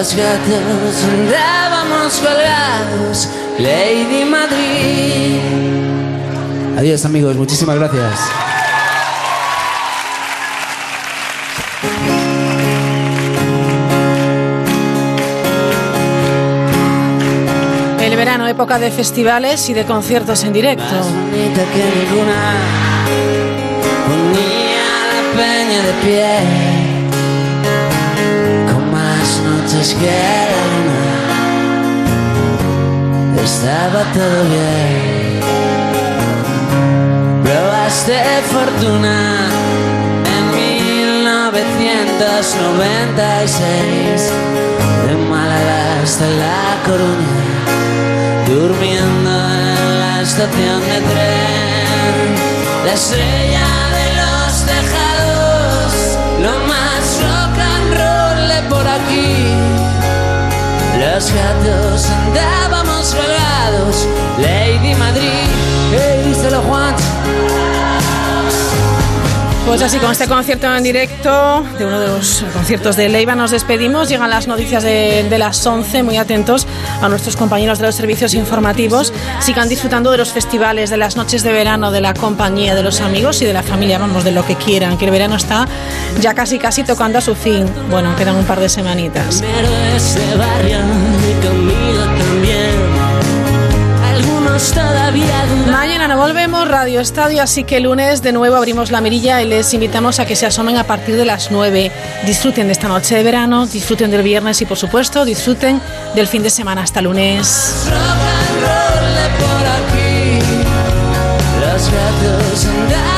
Los gatos andábamos colgados, Lady Madrid. Adiós amigos, muchísimas gracias. El verano, época de festivales y de conciertos en directo. bonita que ninguna ponía la peña de pie más noches que luna estaba todo bien. Pruebas de fortuna en 1996 de Málaga hasta La Coruña durmiendo en la estación de tren, la estrella de los tejados, Los gatos andábamos colgados, Lady Madrid, hey, díselo Juan. Pues así, con este concierto en directo, de uno de los conciertos de Leiva, nos despedimos. Llegan las noticias de, de las 11. Muy atentos a nuestros compañeros de los servicios informativos. Sigan disfrutando de los festivales, de las noches de verano, de la compañía, de los amigos y de la familia. Vamos, de lo que quieran, que el verano está ya casi, casi tocando a su fin. Bueno, quedan un par de semanitas. Ese barrio. Mañana no volvemos, Radio Estadio, así que el lunes de nuevo abrimos la mirilla y les invitamos a que se asomen a partir de las 9. Disfruten de esta noche de verano, disfruten del viernes y por supuesto disfruten del fin de semana hasta lunes. rock and roll de por aquí. Los gatos andaban